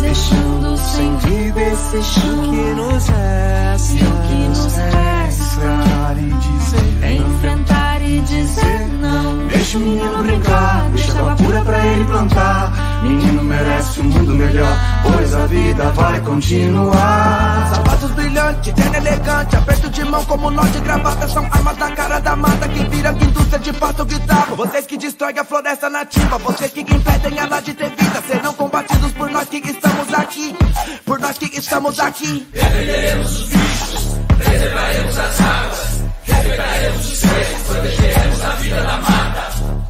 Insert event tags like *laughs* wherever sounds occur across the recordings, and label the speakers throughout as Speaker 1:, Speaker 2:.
Speaker 1: deixando sem vida esse chão
Speaker 2: que nos resta,
Speaker 1: e o que nos resta
Speaker 2: e dizer,
Speaker 1: enfrentar e dizer.
Speaker 2: Deixa o menino brincar, deixa água pura pra ele plantar. Menino merece um mundo melhor, pois a vida vai continuar.
Speaker 3: Sapatos brilhantes, terno elegante, aperto de mão como nó de gravata. São armas da cara da mata que viram indústria de pasto guitarra. Vocês que destroem a floresta nativa, vocês que impedem ela de ter vida, serão combatidos por nós que estamos aqui. Por nós que estamos aqui.
Speaker 4: Defenderemos os bichos, preservaremos as águas, respeitaremos os seres, protegeremos a vida da mata.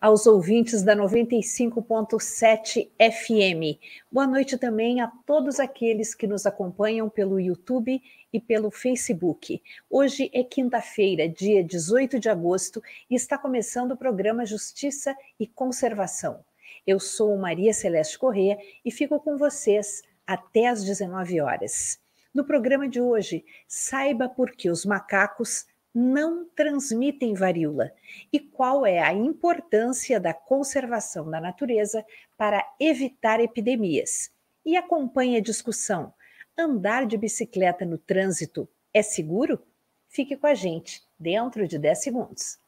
Speaker 5: aos ouvintes da 95.7 FM. Boa noite também a todos aqueles que nos acompanham pelo YouTube e pelo Facebook. Hoje é quinta-feira, dia 18 de agosto, e está começando o programa Justiça e Conservação. Eu sou Maria Celeste Corrêa e fico com vocês até às 19 horas. No programa de hoje, saiba por que os macacos não transmitem varíola e qual é a importância da conservação da natureza para evitar epidemias. E acompanhe a discussão: andar de bicicleta no trânsito é seguro? Fique com a gente dentro de 10 segundos.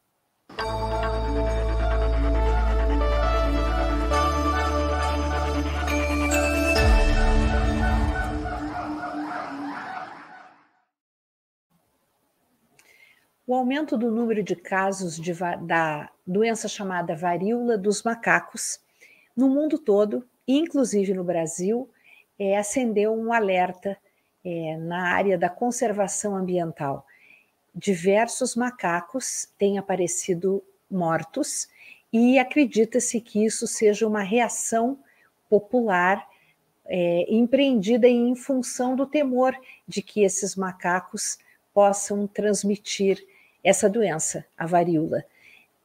Speaker 5: O aumento do número de casos de, da doença chamada varíola dos macacos no mundo todo, inclusive no Brasil, é, acendeu um alerta é, na área da conservação ambiental. Diversos macacos têm aparecido mortos e acredita-se que isso seja uma reação popular é, empreendida em função do temor de que esses macacos possam transmitir essa doença, a varíola.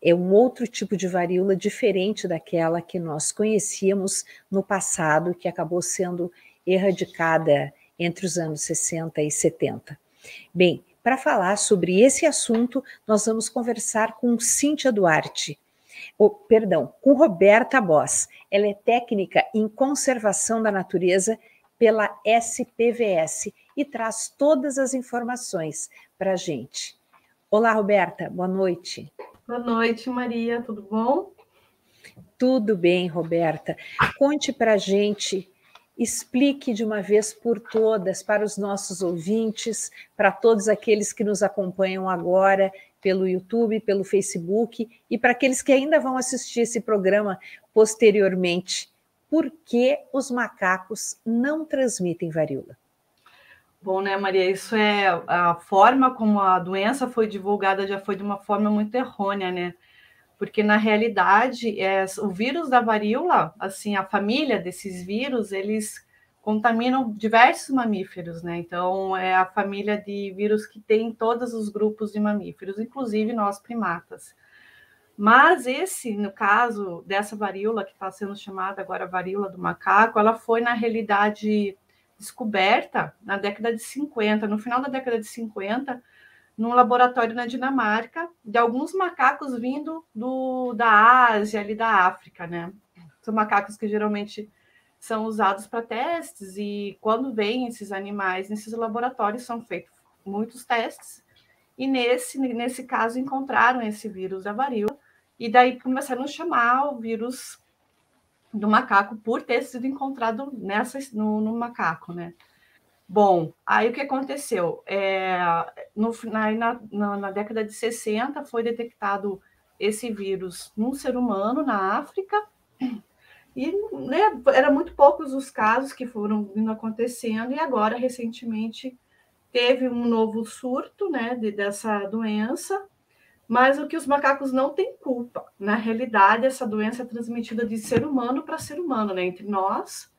Speaker 5: é um outro tipo de varíola diferente daquela que nós conhecíamos no passado, que acabou sendo erradicada entre os anos 60 e 70. Bem, para falar sobre esse assunto, nós vamos conversar com Cíntia Duarte, oh, perdão, com Roberta Boss. Ela é técnica em conservação da natureza pela SPVS e traz todas as informações para a gente. Olá, Roberta, boa noite.
Speaker 6: Boa noite, Maria, tudo bom?
Speaker 5: Tudo bem, Roberta. Conte para a gente, explique de uma vez por todas para os nossos ouvintes, para todos aqueles que nos acompanham agora pelo YouTube, pelo Facebook e para aqueles que ainda vão assistir esse programa posteriormente, por que os macacos não transmitem varíola?
Speaker 6: Bom, né, Maria? Isso é a forma como a doença foi divulgada já foi de uma forma muito errônea, né? Porque na realidade, é, o vírus da varíola, assim, a família desses vírus, eles contaminam diversos mamíferos, né? Então, é a família de vírus que tem todos os grupos de mamíferos, inclusive nós primatas. Mas esse, no caso dessa varíola que está sendo chamada agora varíola do macaco, ela foi na realidade descoberta na década de 50, no final da década de 50, num laboratório na Dinamarca, de alguns macacos vindo do, da Ásia, ali da África, né? São macacos que geralmente são usados para testes, e quando vêm esses animais nesses laboratórios, são feitos muitos testes, e nesse, nesse caso encontraram esse vírus da varíola, e daí começaram a chamar o vírus do macaco por ter sido encontrado nessa, no, no macaco, né? Bom, aí o que aconteceu? É, no, na, na, na, década de 60 foi detectado esse vírus num ser humano na África, e né, eram muito poucos os casos que foram vindo acontecendo, e agora, recentemente, teve um novo surto né, de, dessa doença, mas o que os macacos não têm culpa. Na realidade, essa doença é transmitida de ser humano para ser humano, né? Entre nós,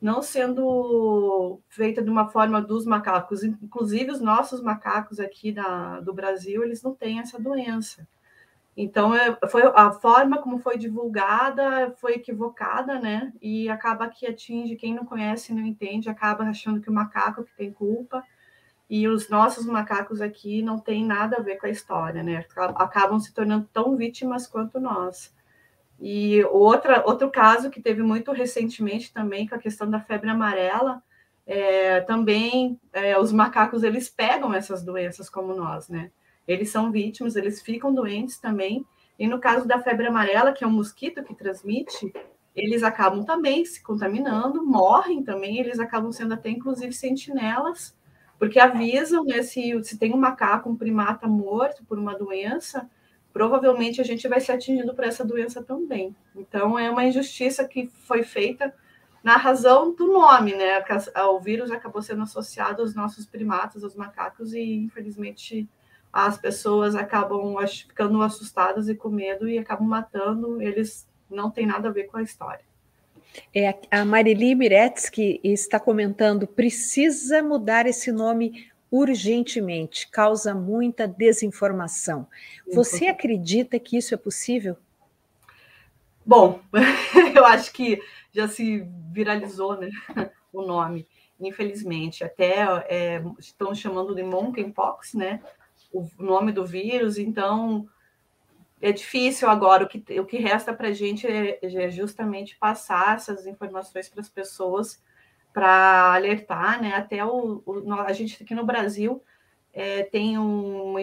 Speaker 6: não sendo feita de uma forma dos macacos. Inclusive, os nossos macacos aqui da, do Brasil, eles não têm essa doença. Então, é, foi a forma como foi divulgada foi equivocada, né? E acaba que atinge quem não conhece, não entende, acaba achando que o macaco que tem culpa e os nossos macacos aqui não têm nada a ver com a história, né? Acabam se tornando tão vítimas quanto nós. E outra, outro caso que teve muito recentemente também com a questão da febre amarela, é, também é, os macacos eles pegam essas doenças como nós, né? Eles são vítimas, eles ficam doentes também. E no caso da febre amarela, que é um mosquito que transmite, eles acabam também se contaminando, morrem também, eles acabam sendo até inclusive sentinelas porque avisam, né, se, se tem um macaco, um primata morto por uma doença, provavelmente a gente vai ser atingido por essa doença também. Então, é uma injustiça que foi feita na razão do nome, né? O vírus acabou sendo associado aos nossos primatas, aos macacos, e infelizmente as pessoas acabam ficando assustadas e com medo e acabam matando. Eles não têm nada a ver com a história.
Speaker 5: É, a Marili Miretsky está comentando: precisa mudar esse nome urgentemente, causa muita desinformação. Você acredita que isso é possível?
Speaker 6: Bom, *laughs* eu acho que já se viralizou né, *laughs* o nome, infelizmente. Até é, estão chamando de monkeypox, né? O nome do vírus, então é difícil agora. O que, o que resta para a gente é, é, justamente passar essas informações para as pessoas para alertar, né? Até o, o, a gente aqui no Brasil é, tem uma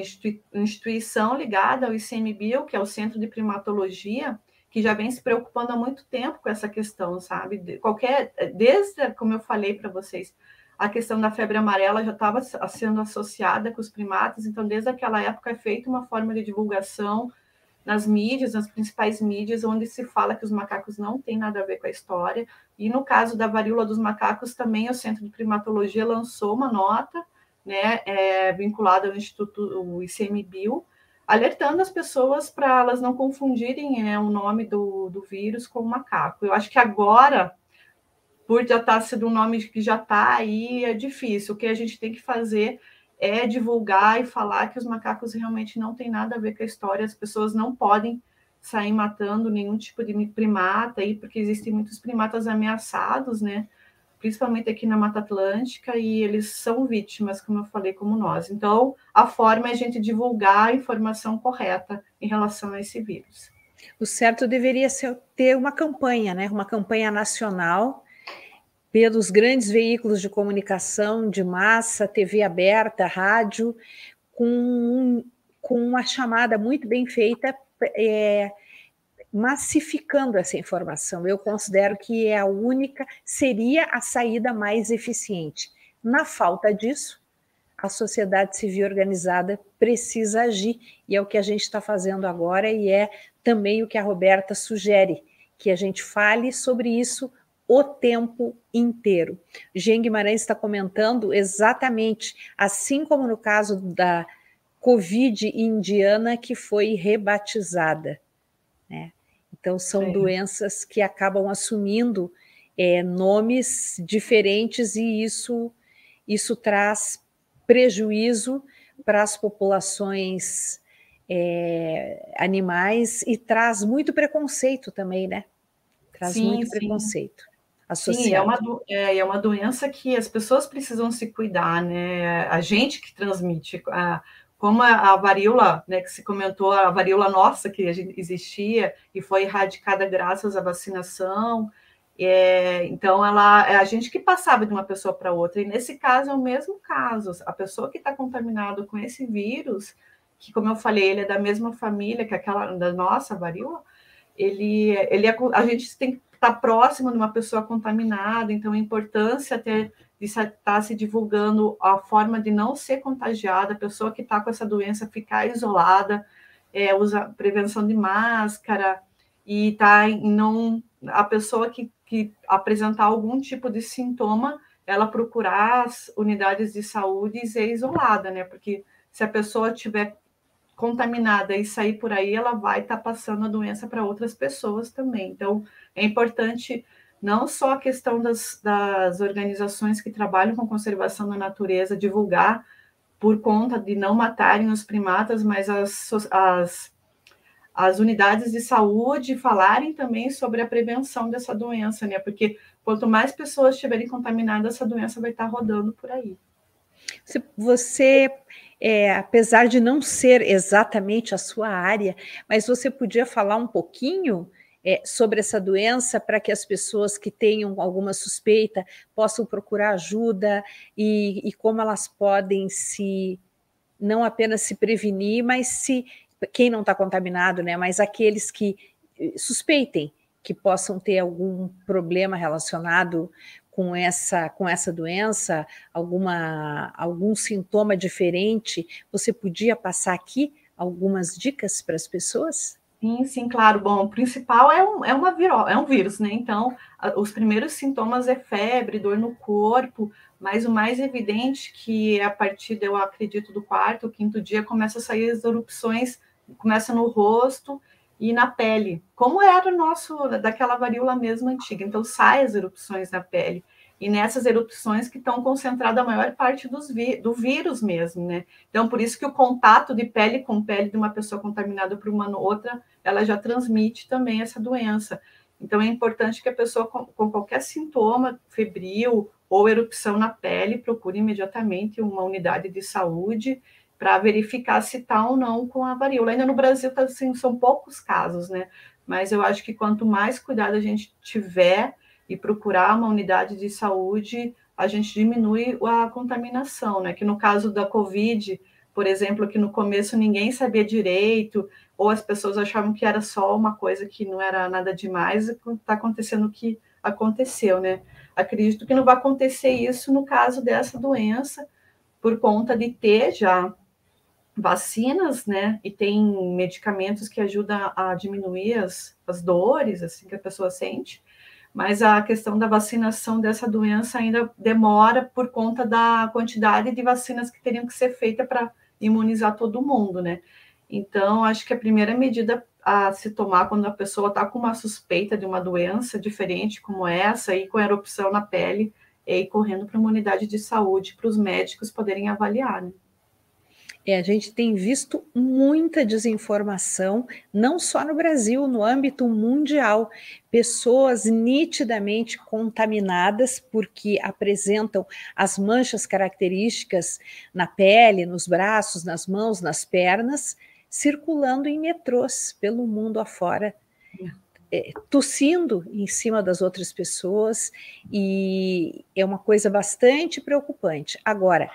Speaker 6: instituição ligada ao ICMBio, que é o Centro de Primatologia, que já vem se preocupando há muito tempo com essa questão, sabe? Qualquer, desde como eu falei para vocês, a questão da febre amarela já estava sendo associada com os primatas, então desde aquela época é feita uma forma de divulgação nas mídias, nas principais mídias, onde se fala que os macacos não têm nada a ver com a história. E no caso da varíola dos macacos, também o Centro de Primatologia lançou uma nota, né, é, vinculada ao Instituto o ICMBio, alertando as pessoas para elas não confundirem né, o nome do, do vírus com o macaco. Eu acho que agora, por já estar tá sendo um nome que já está aí, é difícil. O que a gente tem que fazer é divulgar e falar que os macacos realmente não tem nada a ver com a história, as pessoas não podem sair matando nenhum tipo de primata aí, porque existem muitos primatas ameaçados, né? Principalmente aqui na Mata Atlântica, e eles são vítimas, como eu falei, como nós. Então, a forma é a gente divulgar a informação correta em relação a esse vírus.
Speaker 5: O certo deveria ser ter uma campanha, né? Uma campanha nacional pelos grandes veículos de comunicação de massa, TV aberta, rádio, com, com uma chamada muito bem feita, é, massificando essa informação. Eu considero que é a única, seria a saída mais eficiente. Na falta disso, a sociedade civil organizada precisa agir, e é o que a gente está fazendo agora, e é também o que a Roberta sugere, que a gente fale sobre isso o tempo inteiro. Jean Guimarães está comentando exatamente, assim como no caso da Covid indiana, que foi rebatizada. Né? Então, são doenças que acabam assumindo é, nomes diferentes e isso, isso traz prejuízo para as populações é, animais e traz muito preconceito também, né? Traz sim, muito sim. preconceito
Speaker 6: associado. Sim, é uma, é, é uma doença que as pessoas precisam se cuidar, né? A gente que transmite, a, como a, a varíola, né, que se comentou, a varíola nossa que existia e foi erradicada graças à vacinação. É, então, ela é a gente que passava de uma pessoa para outra, e nesse caso é o mesmo caso. A pessoa que está contaminada com esse vírus, que, como eu falei, ele é da mesma família que aquela da nossa varíola, ele, ele é, a gente tem que estar tá próximo de uma pessoa contaminada, então a importância ter, de estar tá se divulgando a forma de não ser contagiada, a pessoa que está com essa doença ficar isolada, é, usa prevenção de máscara e tá em não a pessoa que, que apresentar algum tipo de sintoma, ela procurar as unidades de saúde e ser isolada, né? Porque se a pessoa tiver contaminada e sair por aí, ela vai estar tá passando a doença para outras pessoas também. Então, é importante não só a questão das, das organizações que trabalham com conservação da natureza divulgar por conta de não matarem os primatas, mas as, as, as unidades de saúde falarem também sobre a prevenção dessa doença, né? Porque quanto mais pessoas estiverem contaminadas, essa doença vai estar rodando por aí.
Speaker 5: Você é, apesar de não ser exatamente a sua área, mas você podia falar um pouquinho é, sobre essa doença para que as pessoas que tenham alguma suspeita possam procurar ajuda e, e como elas podem se não apenas se prevenir, mas se quem não está contaminado, né, mas aqueles que eh, suspeitem que possam ter algum problema relacionado com essa, com essa doença, alguma, algum sintoma diferente, você podia passar aqui algumas dicas para as pessoas?
Speaker 6: Sim, sim, claro. Bom, o principal é um, é uma viro, é um vírus, né? Então, os primeiros sintomas é febre, dor no corpo, mas o mais evidente que é a partir, eu acredito, do quarto, quinto dia, começa a sair as erupções, começa no rosto e na pele, como era o nosso, daquela varíola mesmo antiga. Então, sai as erupções na pele. E nessas erupções que estão concentrada a maior parte dos do vírus mesmo, né? Então, por isso que o contato de pele com pele de uma pessoa contaminada por uma outra, ela já transmite também essa doença. Então, é importante que a pessoa com, com qualquer sintoma febril ou erupção na pele procure imediatamente uma unidade de saúde para verificar se está ou não com a varíola. Ainda no Brasil tá, assim, são poucos casos, né? Mas eu acho que quanto mais cuidado a gente tiver e procurar uma unidade de saúde, a gente diminui a contaminação, né? Que no caso da Covid, por exemplo, que no começo ninguém sabia direito, ou as pessoas achavam que era só uma coisa que não era nada demais, está acontecendo o que aconteceu, né? Acredito que não vai acontecer isso no caso dessa doença, por conta de ter já vacinas, né? E tem medicamentos que ajudam a diminuir as, as dores, assim, que a pessoa sente. Mas a questão da vacinação dessa doença ainda demora por conta da quantidade de vacinas que teriam que ser feitas para imunizar todo mundo, né? Então, acho que a primeira medida a se tomar quando a pessoa está com uma suspeita de uma doença diferente como essa e com erupção na pele, é ir correndo para uma unidade de saúde para os médicos poderem avaliar, né?
Speaker 5: É, a gente tem visto muita desinformação, não só no Brasil, no âmbito mundial. Pessoas nitidamente contaminadas porque apresentam as manchas características na pele, nos braços, nas mãos, nas pernas, circulando em metrôs pelo mundo afora, é, tossindo em cima das outras pessoas, e é uma coisa bastante preocupante. Agora,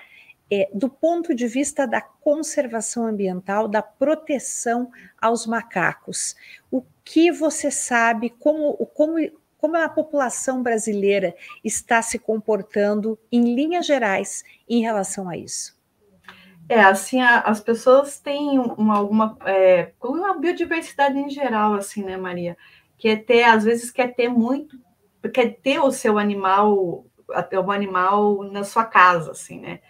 Speaker 5: é, do ponto de vista da conservação ambiental, da proteção aos macacos. O que você sabe, como, como, como a população brasileira está se comportando em linhas gerais em relação a isso?
Speaker 6: É, assim, a, as pessoas têm uma, alguma, é, uma biodiversidade em geral, assim, né, Maria? Que é ter, às vezes, quer ter muito, quer ter o seu animal, o animal na sua casa, assim, né?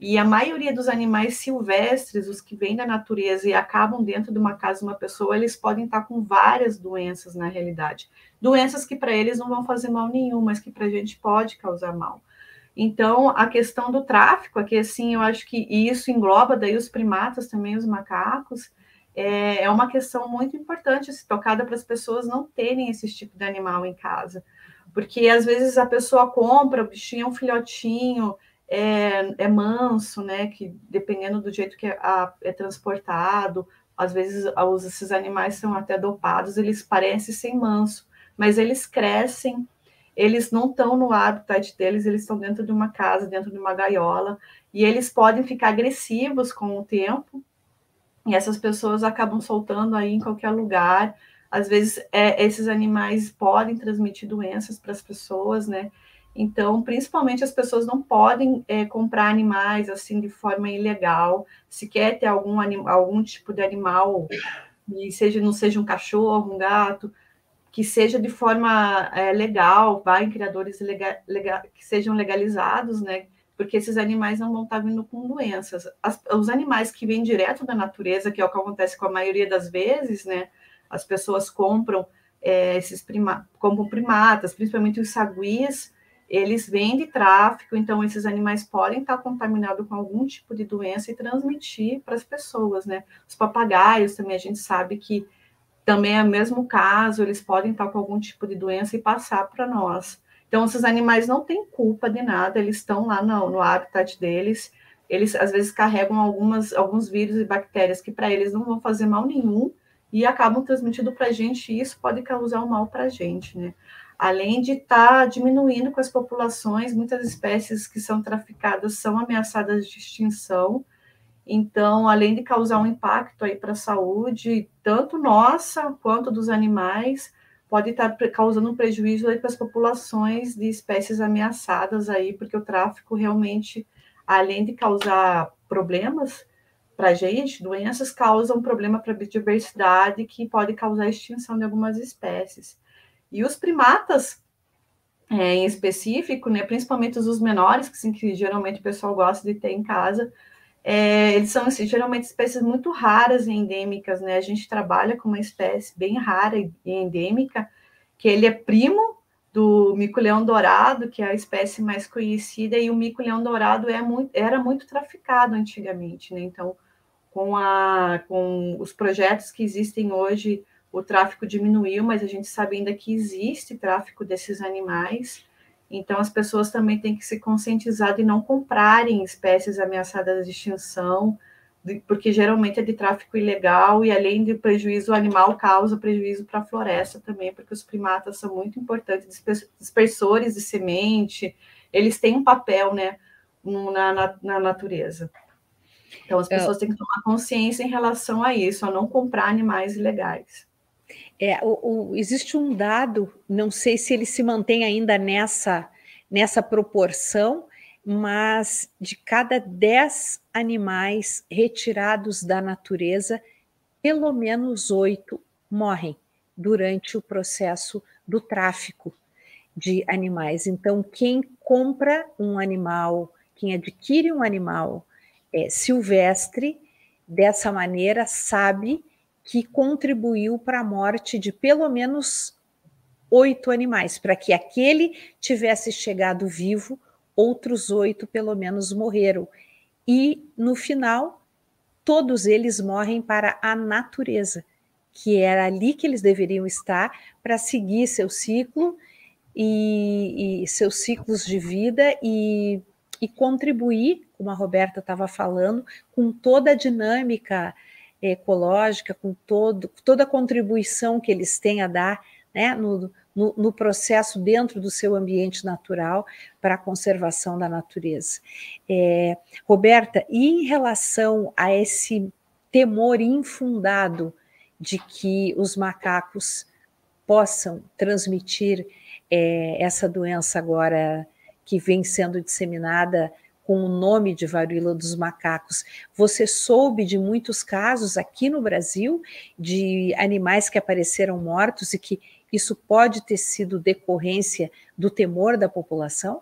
Speaker 6: E a maioria dos animais silvestres, os que vêm da natureza e acabam dentro de uma casa de uma pessoa, eles podem estar com várias doenças na realidade. Doenças que para eles não vão fazer mal nenhum, mas que para a gente pode causar mal. Então, a questão do tráfico, aqui assim, eu acho que isso engloba daí os primatas também, os macacos, é, é uma questão muito importante, se tocada para as pessoas não terem esse tipo de animal em casa. Porque às vezes a pessoa compra, o bichinho é um filhotinho, é, é manso, né? Que dependendo do jeito que é, a, é transportado, às vezes os, esses animais são até dopados, eles parecem ser manso, mas eles crescem, eles não estão no habitat deles, eles estão dentro de uma casa, dentro de uma gaiola, e eles podem ficar agressivos com o tempo, e essas pessoas acabam soltando aí em qualquer lugar. Às vezes, é, esses animais podem transmitir doenças para as pessoas, né? Então, principalmente as pessoas não podem é, comprar animais assim de forma ilegal. Se quer ter algum, algum tipo de animal, e seja não seja um cachorro, um gato, que seja de forma é, legal, vá em criadores lega, lega, que sejam legalizados, né? Porque esses animais não vão estar vindo com doenças. As, os animais que vêm direto da natureza, que é o que acontece com a maioria das vezes, né? As pessoas compram é, esses prima, compram primatas, principalmente os saguis, eles vêm de tráfico, então esses animais podem estar contaminados com algum tipo de doença e transmitir para as pessoas, né? Os papagaios também a gente sabe que também é o mesmo caso, eles podem estar com algum tipo de doença e passar para nós. Então, esses animais não têm culpa de nada, eles estão lá no, no habitat deles, eles às vezes carregam algumas, alguns vírus e bactérias que para eles não vão fazer mal nenhum e acabam transmitindo para a gente, e isso pode causar um mal para a gente, né? Além de estar tá diminuindo com as populações, muitas espécies que são traficadas são ameaçadas de extinção. Então, além de causar um impacto aí para a saúde, tanto nossa quanto dos animais, pode estar tá causando um prejuízo aí para as populações de espécies ameaçadas aí, porque o tráfico realmente, além de causar problemas para a gente, doenças causam problema para a biodiversidade que pode causar extinção de algumas espécies. E os primatas, é, em específico, né, principalmente os menores, que, que geralmente o pessoal gosta de ter em casa, é, eles são assim, geralmente espécies muito raras e endêmicas, né? A gente trabalha com uma espécie bem rara e endêmica, que ele é primo do mico-leão dourado, que é a espécie mais conhecida, e o mico-leão dourado é muito, era muito traficado antigamente, né? Então, com, a, com os projetos que existem hoje o tráfico diminuiu, mas a gente sabe ainda que existe tráfico desses animais. Então, as pessoas também têm que se conscientizar de não comprarem espécies ameaçadas de extinção, porque geralmente é de tráfico ilegal e, além de prejuízo, animal causa prejuízo para a floresta também, porque os primatas são muito importantes, dispersores de semente, eles têm um papel né, na, na, na natureza. Então, as pessoas têm que tomar consciência em relação a isso, a não comprar animais ilegais.
Speaker 5: É, o, o, existe um dado, não sei se ele se mantém ainda nessa, nessa proporção, mas de cada 10 animais retirados da natureza, pelo menos oito morrem durante o processo do tráfico de animais. Então, quem compra um animal, quem adquire um animal é, silvestre, dessa maneira, sabe que contribuiu para a morte de pelo menos oito animais. Para que aquele tivesse chegado vivo, outros oito pelo menos morreram. E no final, todos eles morrem para a natureza, que era ali que eles deveriam estar para seguir seu ciclo e, e, seus ciclos de vida e, e contribuir, como a Roberta estava falando, com toda a dinâmica ecológica, com todo, toda a contribuição que eles têm a dar né, no, no, no, processo dentro do seu ambiente natural para a conservação da natureza. É, Roberta, e em relação a esse temor infundado de que os macacos possam transmitir é, essa doença agora que vem sendo disseminada com o nome de varíola dos macacos. Você soube de muitos casos aqui no Brasil de animais que apareceram mortos e que isso pode ter sido decorrência do temor da população?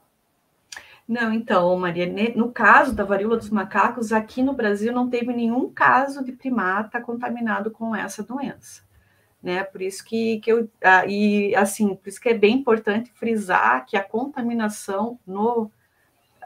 Speaker 6: Não, então, Maria, no caso da varíola dos macacos, aqui no Brasil não teve nenhum caso de primata contaminado com essa doença. Né? Por isso que, que eu. Ah, e assim, por isso que é bem importante frisar que a contaminação no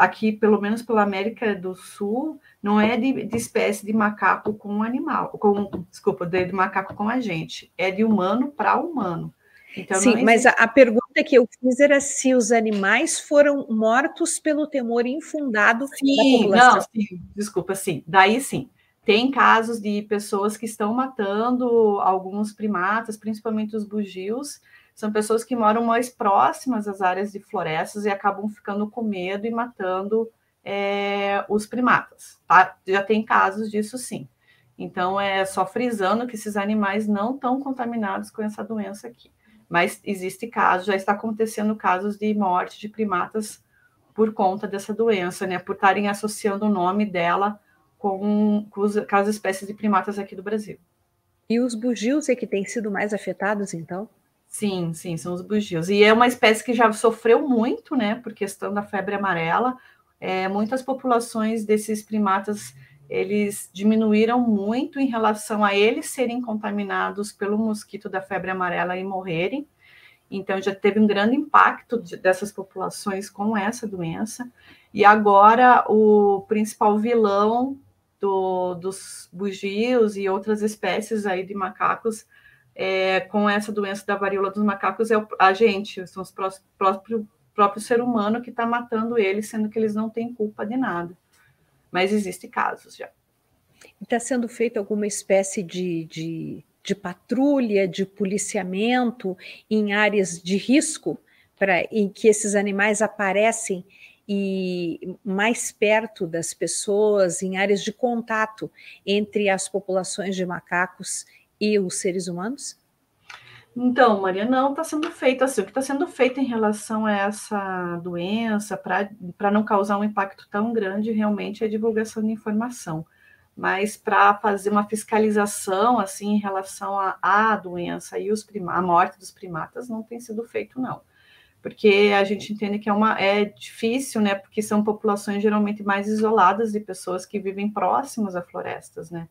Speaker 6: aqui, pelo menos pela América do Sul, não é de, de espécie de macaco com animal, com, desculpa, de, de macaco com a gente, é de humano para humano.
Speaker 5: Então, Sim, mas a, a, pergunta que eu fiz era se os animais foram mortos pelo temor infundado
Speaker 6: sim. Não, sim, desculpa, sim. Daí sim. Tem casos de pessoas que estão matando alguns primatas, principalmente os bugios, são pessoas que moram mais próximas às áreas de florestas e acabam ficando com medo e matando é, os primatas. Tá? Já tem casos disso sim. Então, é só frisando que esses animais não estão contaminados com essa doença aqui. Mas existe casos, já está acontecendo casos de morte de primatas por conta dessa doença, né? Por estarem associando o nome dela com, com, os, com as espécies de primatas aqui do Brasil.
Speaker 5: E os bugios é que têm sido mais afetados, então?
Speaker 6: Sim, sim, são os bugios. E é uma espécie que já sofreu muito, né, por questão da febre amarela. É, muitas populações desses primatas eles diminuíram muito em relação a eles serem contaminados pelo mosquito da febre amarela e morrerem. Então já teve um grande impacto de, dessas populações com essa doença. E agora o principal vilão do, dos bugios e outras espécies aí de macacos é, com essa doença da varíola dos macacos é a gente, são os próprios, próprio, próprio ser humano que está matando eles, sendo que eles não têm culpa de nada. Mas existem casos já.
Speaker 5: Está sendo feita alguma espécie de, de, de patrulha, de policiamento em áreas de risco, para em que esses animais aparecem e mais perto das pessoas, em áreas de contato entre as populações de macacos e os seres humanos?
Speaker 6: Então, Maria, não está sendo feito assim. O que está sendo feito em relação a essa doença, para não causar um impacto tão grande, realmente é a divulgação de informação. Mas para fazer uma fiscalização assim em relação à doença e os a morte dos primatas não tem sido feito, não. Porque a gente entende que é, uma, é difícil, né? Porque são populações geralmente mais isoladas de pessoas que vivem próximas a florestas, né?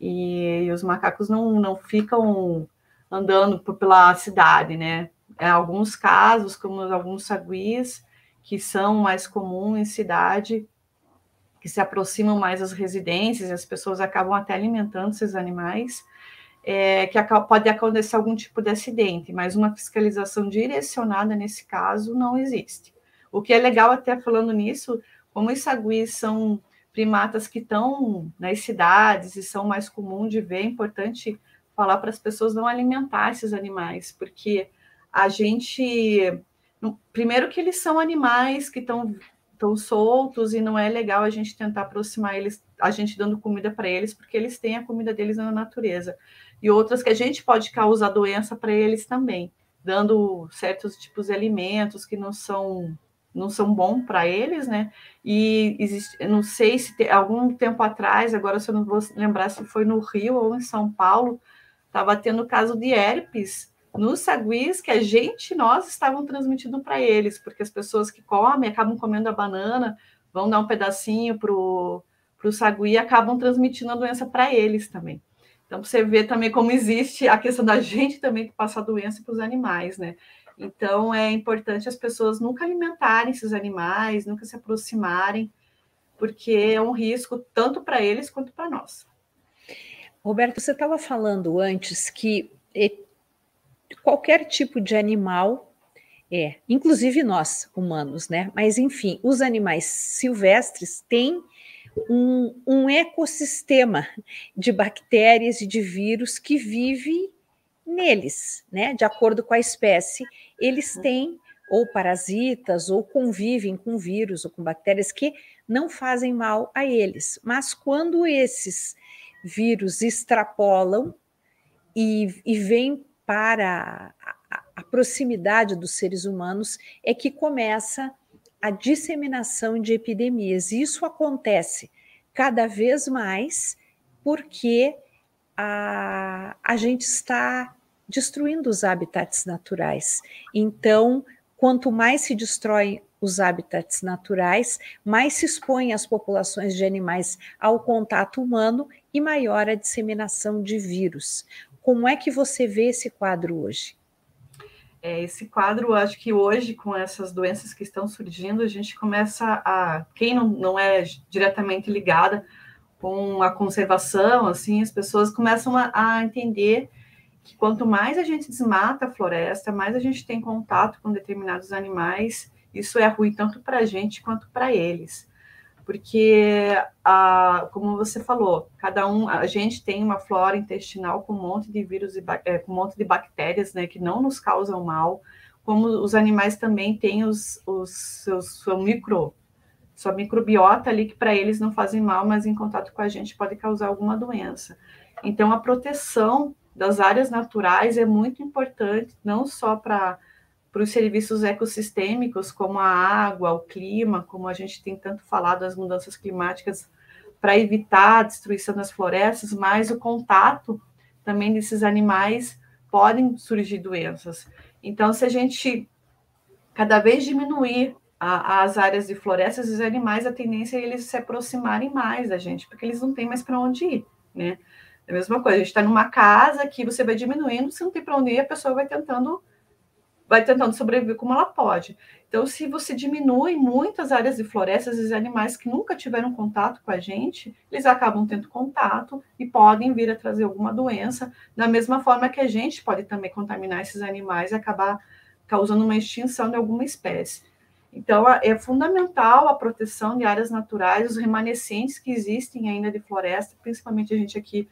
Speaker 6: E, e os macacos não, não ficam andando por, pela cidade, né? Em alguns casos, como alguns saguis, que são mais comuns em cidade, que se aproximam mais das residências, e as pessoas acabam até alimentando esses animais, é, que pode acontecer algum tipo de acidente, mas uma fiscalização direcionada nesse caso não existe. O que é legal até falando nisso, como os saguis são primatas que estão nas cidades e são mais comuns de ver, é importante falar para as pessoas não alimentar esses animais, porque a gente. Primeiro que eles são animais que estão tão soltos e não é legal a gente tentar aproximar eles, a gente dando comida para eles, porque eles têm a comida deles na natureza. E outras que a gente pode causar doença para eles também, dando certos tipos de alimentos que não são não são bons para eles, né? E existe, não sei se tem, algum tempo atrás, agora se eu não vou lembrar se foi no Rio ou em São Paulo, estava tendo caso de herpes nos saguis que a gente, nós estavam transmitindo para eles, porque as pessoas que comem acabam comendo a banana, vão dar um pedacinho para o sagui e acabam transmitindo a doença para eles também. Então, você vê também como existe a questão da gente também passar doença para os animais, né? Então, é importante as pessoas nunca alimentarem esses animais, nunca se aproximarem, porque é um risco tanto para eles quanto para nós.
Speaker 5: Roberto, você estava falando antes que qualquer tipo de animal, é, inclusive nós, humanos, né? Mas enfim, os animais silvestres têm um, um ecossistema de bactérias e de vírus que vive neles, né? De acordo com a espécie, eles têm ou parasitas ou convivem com vírus ou com bactérias que não fazem mal a eles. Mas quando esses vírus extrapolam e, e vêm para a, a proximidade dos seres humanos, é que começa a disseminação de epidemias. E isso acontece cada vez mais porque a, a gente está destruindo os habitats naturais. Então, quanto mais se destrói os habitats naturais, mais se expõem as populações de animais ao contato humano e maior a disseminação de vírus. Como é que você vê esse quadro hoje?
Speaker 6: É, esse quadro, acho que hoje, com essas doenças que estão surgindo, a gente começa a. Quem não, não é diretamente ligada com a conservação, assim, as pessoas começam a, a entender que quanto mais a gente desmata a floresta, mais a gente tem contato com determinados animais, isso é ruim tanto para a gente quanto para eles. Porque, a, como você falou, cada um, a gente tem uma flora intestinal com um monte de vírus e é, com um monte de bactérias, né, que não nos causam mal, como os animais também têm os, os seus seu micro, sua microbiota ali que para eles não fazem mal, mas em contato com a gente pode causar alguma doença. Então, a proteção das áreas naturais é muito importante, não só para para os serviços ecossistêmicos, como a água, o clima, como a gente tem tanto falado das mudanças climáticas, para evitar a destruição das florestas, mas o contato também desses animais podem surgir doenças. Então, se a gente cada vez diminuir as áreas de florestas, os animais, a tendência é eles se aproximarem mais da gente, porque eles não têm mais para onde ir, né? É a mesma coisa, a gente está numa casa que você vai diminuindo, se não tem para onde ir, a pessoa vai tentando vai tentando sobreviver como ela pode. Então, se você diminui muitas áreas de florestas, os animais que nunca tiveram contato com a gente, eles acabam tendo contato e podem vir a trazer alguma doença, da mesma forma que a gente pode também contaminar esses animais e acabar causando uma extinção de alguma espécie. Então, é fundamental a proteção de áreas naturais, os remanescentes que existem ainda de floresta, principalmente a gente aqui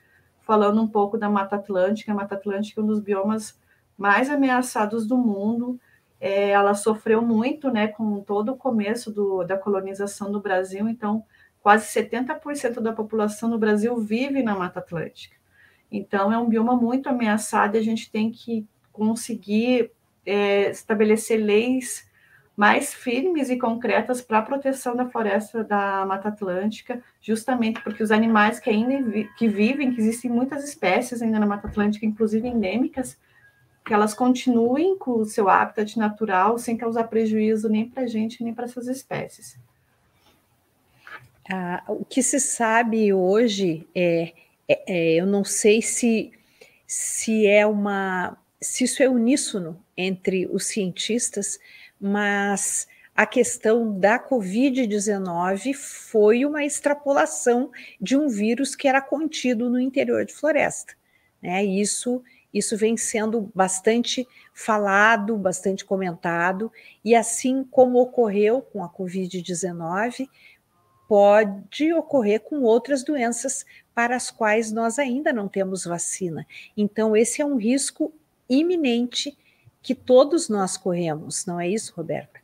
Speaker 6: falando um pouco da Mata Atlântica. A Mata Atlântica é um dos biomas mais ameaçados do mundo. É, ela sofreu muito né, com todo o começo do, da colonização do Brasil, então quase 70% da população no Brasil vive na Mata Atlântica. Então é um bioma muito ameaçado e a gente tem que conseguir é, estabelecer leis mais firmes e concretas para a proteção da floresta da Mata Atlântica, justamente porque os animais que ainda vi que vivem, que existem muitas espécies ainda na Mata Atlântica, inclusive endêmicas, que elas continuem com o seu habitat natural sem causar prejuízo nem para a gente nem para essas espécies.
Speaker 5: Ah, o que se sabe hoje é, é, é, eu não sei se se é uma se isso é uníssono entre os cientistas, mas a questão da Covid-19 foi uma extrapolação de um vírus que era contido no interior de floresta. Né? Isso, isso vem sendo bastante falado, bastante comentado, e assim como ocorreu com a Covid-19, pode ocorrer com outras doenças para as quais nós ainda não temos vacina. Então, esse é um risco iminente que todos nós corremos, não é isso, Roberta?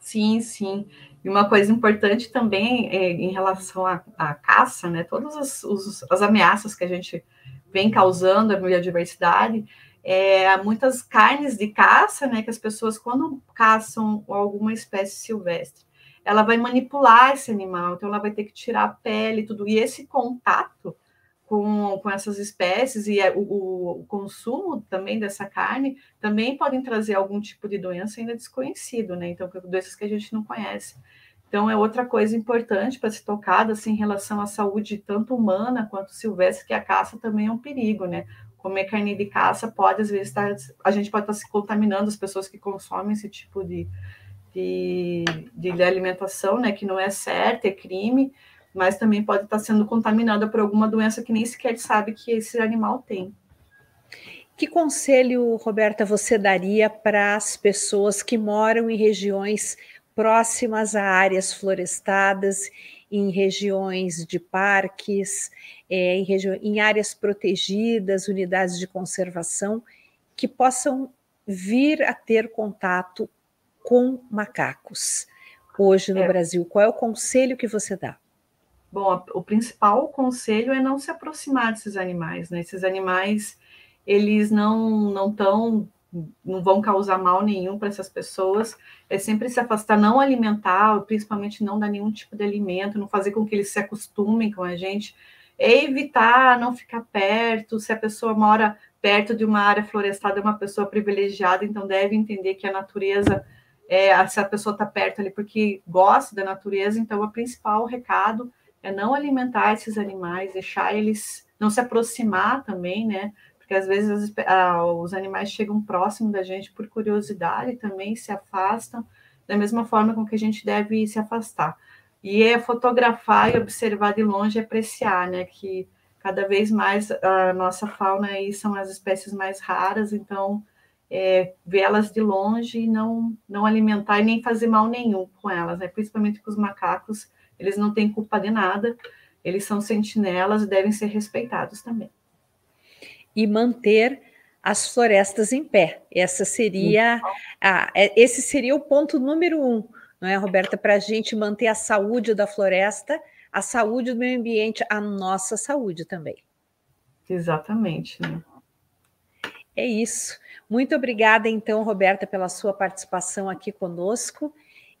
Speaker 6: Sim, sim. E uma coisa importante também é, em relação à, à, caça, né? Todas as, os, as ameaças que a gente vem causando à biodiversidade, é, muitas carnes de caça, né? Que as pessoas, quando caçam alguma espécie silvestre, ela vai manipular esse animal, então ela vai ter que tirar a pele tudo. E esse contato com, com essas espécies e é, o, o, consumo também dessa carne também podem trazer algum tipo de doença ainda desconhecido, né? Então, doenças que a gente não conhece. Então, é outra coisa importante para ser tocada assim, em relação à saúde tanto humana quanto silvestre, que a caça também é um perigo, né? Comer carne de caça pode, às vezes, estar, a gente pode estar se contaminando as pessoas que consomem esse tipo de, de, de alimentação, né? Que não é certo, é crime, mas também pode estar sendo contaminada por alguma doença que nem sequer sabe que esse animal tem.
Speaker 5: Que conselho, Roberta, você daria para as pessoas que moram em regiões próximas a áreas florestadas, em regiões de parques, é, em, em áreas protegidas, unidades de conservação, que possam vir a ter contato com macacos hoje no é. Brasil? Qual é o conselho que você dá?
Speaker 6: Bom, o principal conselho é não se aproximar desses animais, né? Esses animais eles não não tão não vão causar mal nenhum para essas pessoas. É sempre se afastar, não alimentar, principalmente não dar nenhum tipo de alimento, não fazer com que eles se acostumem com a gente. É evitar não ficar perto. Se a pessoa mora perto de uma área florestada, é uma pessoa privilegiada, então deve entender que a natureza é, se a pessoa está perto ali porque gosta da natureza, então o principal recado é não alimentar esses animais, deixar eles não se aproximar também, né? porque às vezes ah, os animais chegam próximo da gente por curiosidade também, se afastam, da mesma forma com que a gente deve se afastar. E é fotografar e observar de longe e apreciar, né? Que cada vez mais a nossa fauna aí são as espécies mais raras, então é, vê-las de longe e não, não alimentar e nem fazer mal nenhum com elas, né? Principalmente com os macacos, eles não têm culpa de nada, eles são sentinelas e devem ser respeitados também
Speaker 5: e manter as florestas em pé. Essa seria a, é, esse seria o ponto número um, não é, Roberta, para a gente manter a saúde da floresta, a saúde do meio ambiente, a nossa saúde também.
Speaker 6: Exatamente. Né?
Speaker 5: É isso. Muito obrigada, então, Roberta, pela sua participação aqui conosco.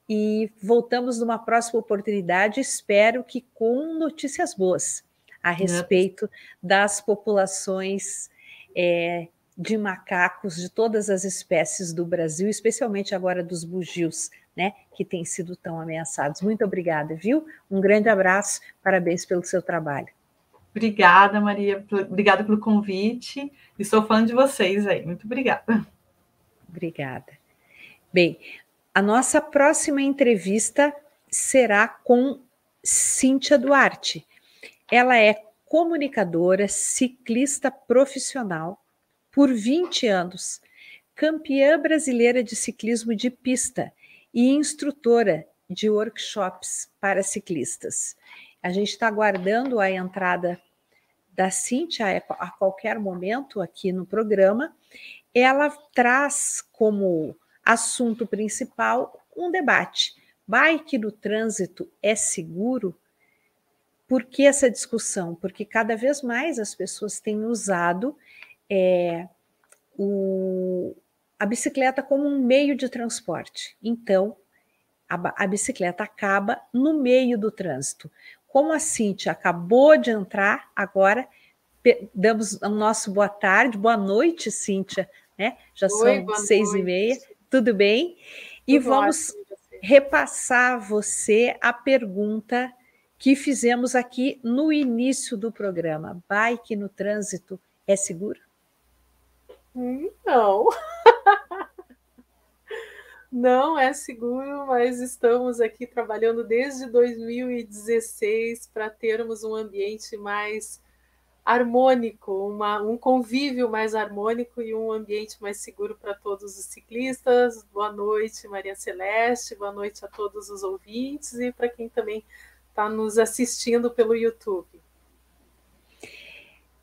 Speaker 5: E voltamos numa próxima oportunidade, espero que com notícias boas a respeito das populações é, de macacos de todas as espécies do Brasil, especialmente agora dos bugios, né, que têm sido tão ameaçados. Muito obrigada, viu? Um grande abraço, parabéns pelo seu trabalho.
Speaker 6: Obrigada, Maria, obrigada pelo convite. Estou falando de vocês aí. Muito obrigada.
Speaker 5: Obrigada. Bem, a nossa próxima entrevista será com Cíntia Duarte. Ela é comunicadora, ciclista profissional por 20 anos, campeã brasileira de ciclismo de pista e instrutora de workshops para ciclistas. A gente está aguardando a entrada da Cíntia a qualquer momento aqui no programa. Ela traz como assunto principal um debate: bike no trânsito é seguro? Por que essa discussão? Porque cada vez mais as pessoas têm usado é, o, a bicicleta como um meio de transporte. Então, a, a, bicicleta acaba no meio do trânsito. Como a Cintia acabou de entrar, agora damos o nosso boa tarde, boa noite, Cíntia, né? Já Oi, são seis noite. e meia, tudo bem? E tudo vamos ótimo. repassar a você a pergunta que fizemos aqui no início do programa. Bike no trânsito é seguro?
Speaker 7: Não. *laughs* Não é seguro, mas estamos aqui trabalhando desde 2016 para termos um ambiente mais harmônico, uma, um convívio mais harmônico e um ambiente mais seguro para todos os ciclistas. Boa noite, Maria Celeste, boa noite a todos os ouvintes e para quem também está nos assistindo pelo YouTube.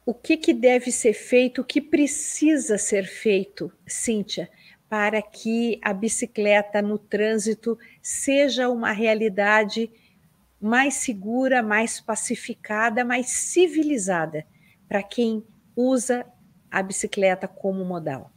Speaker 5: O que, que deve ser feito, o que precisa ser feito, Cíntia, para que a bicicleta no trânsito seja uma realidade mais segura, mais pacificada, mais civilizada para quem usa a bicicleta como modal?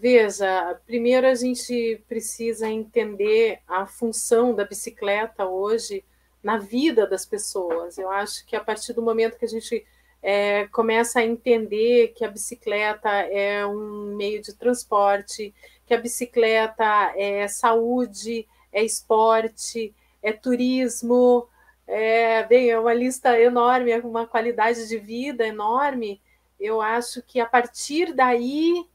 Speaker 7: Veja, primeiro a gente precisa entender a função da bicicleta hoje na vida das pessoas. Eu acho que a partir do momento que a gente é, começa a entender que a bicicleta é um meio de transporte, que a bicicleta é saúde, é esporte, é turismo, é, bem, é uma lista enorme, é uma qualidade de vida enorme. Eu acho que a partir daí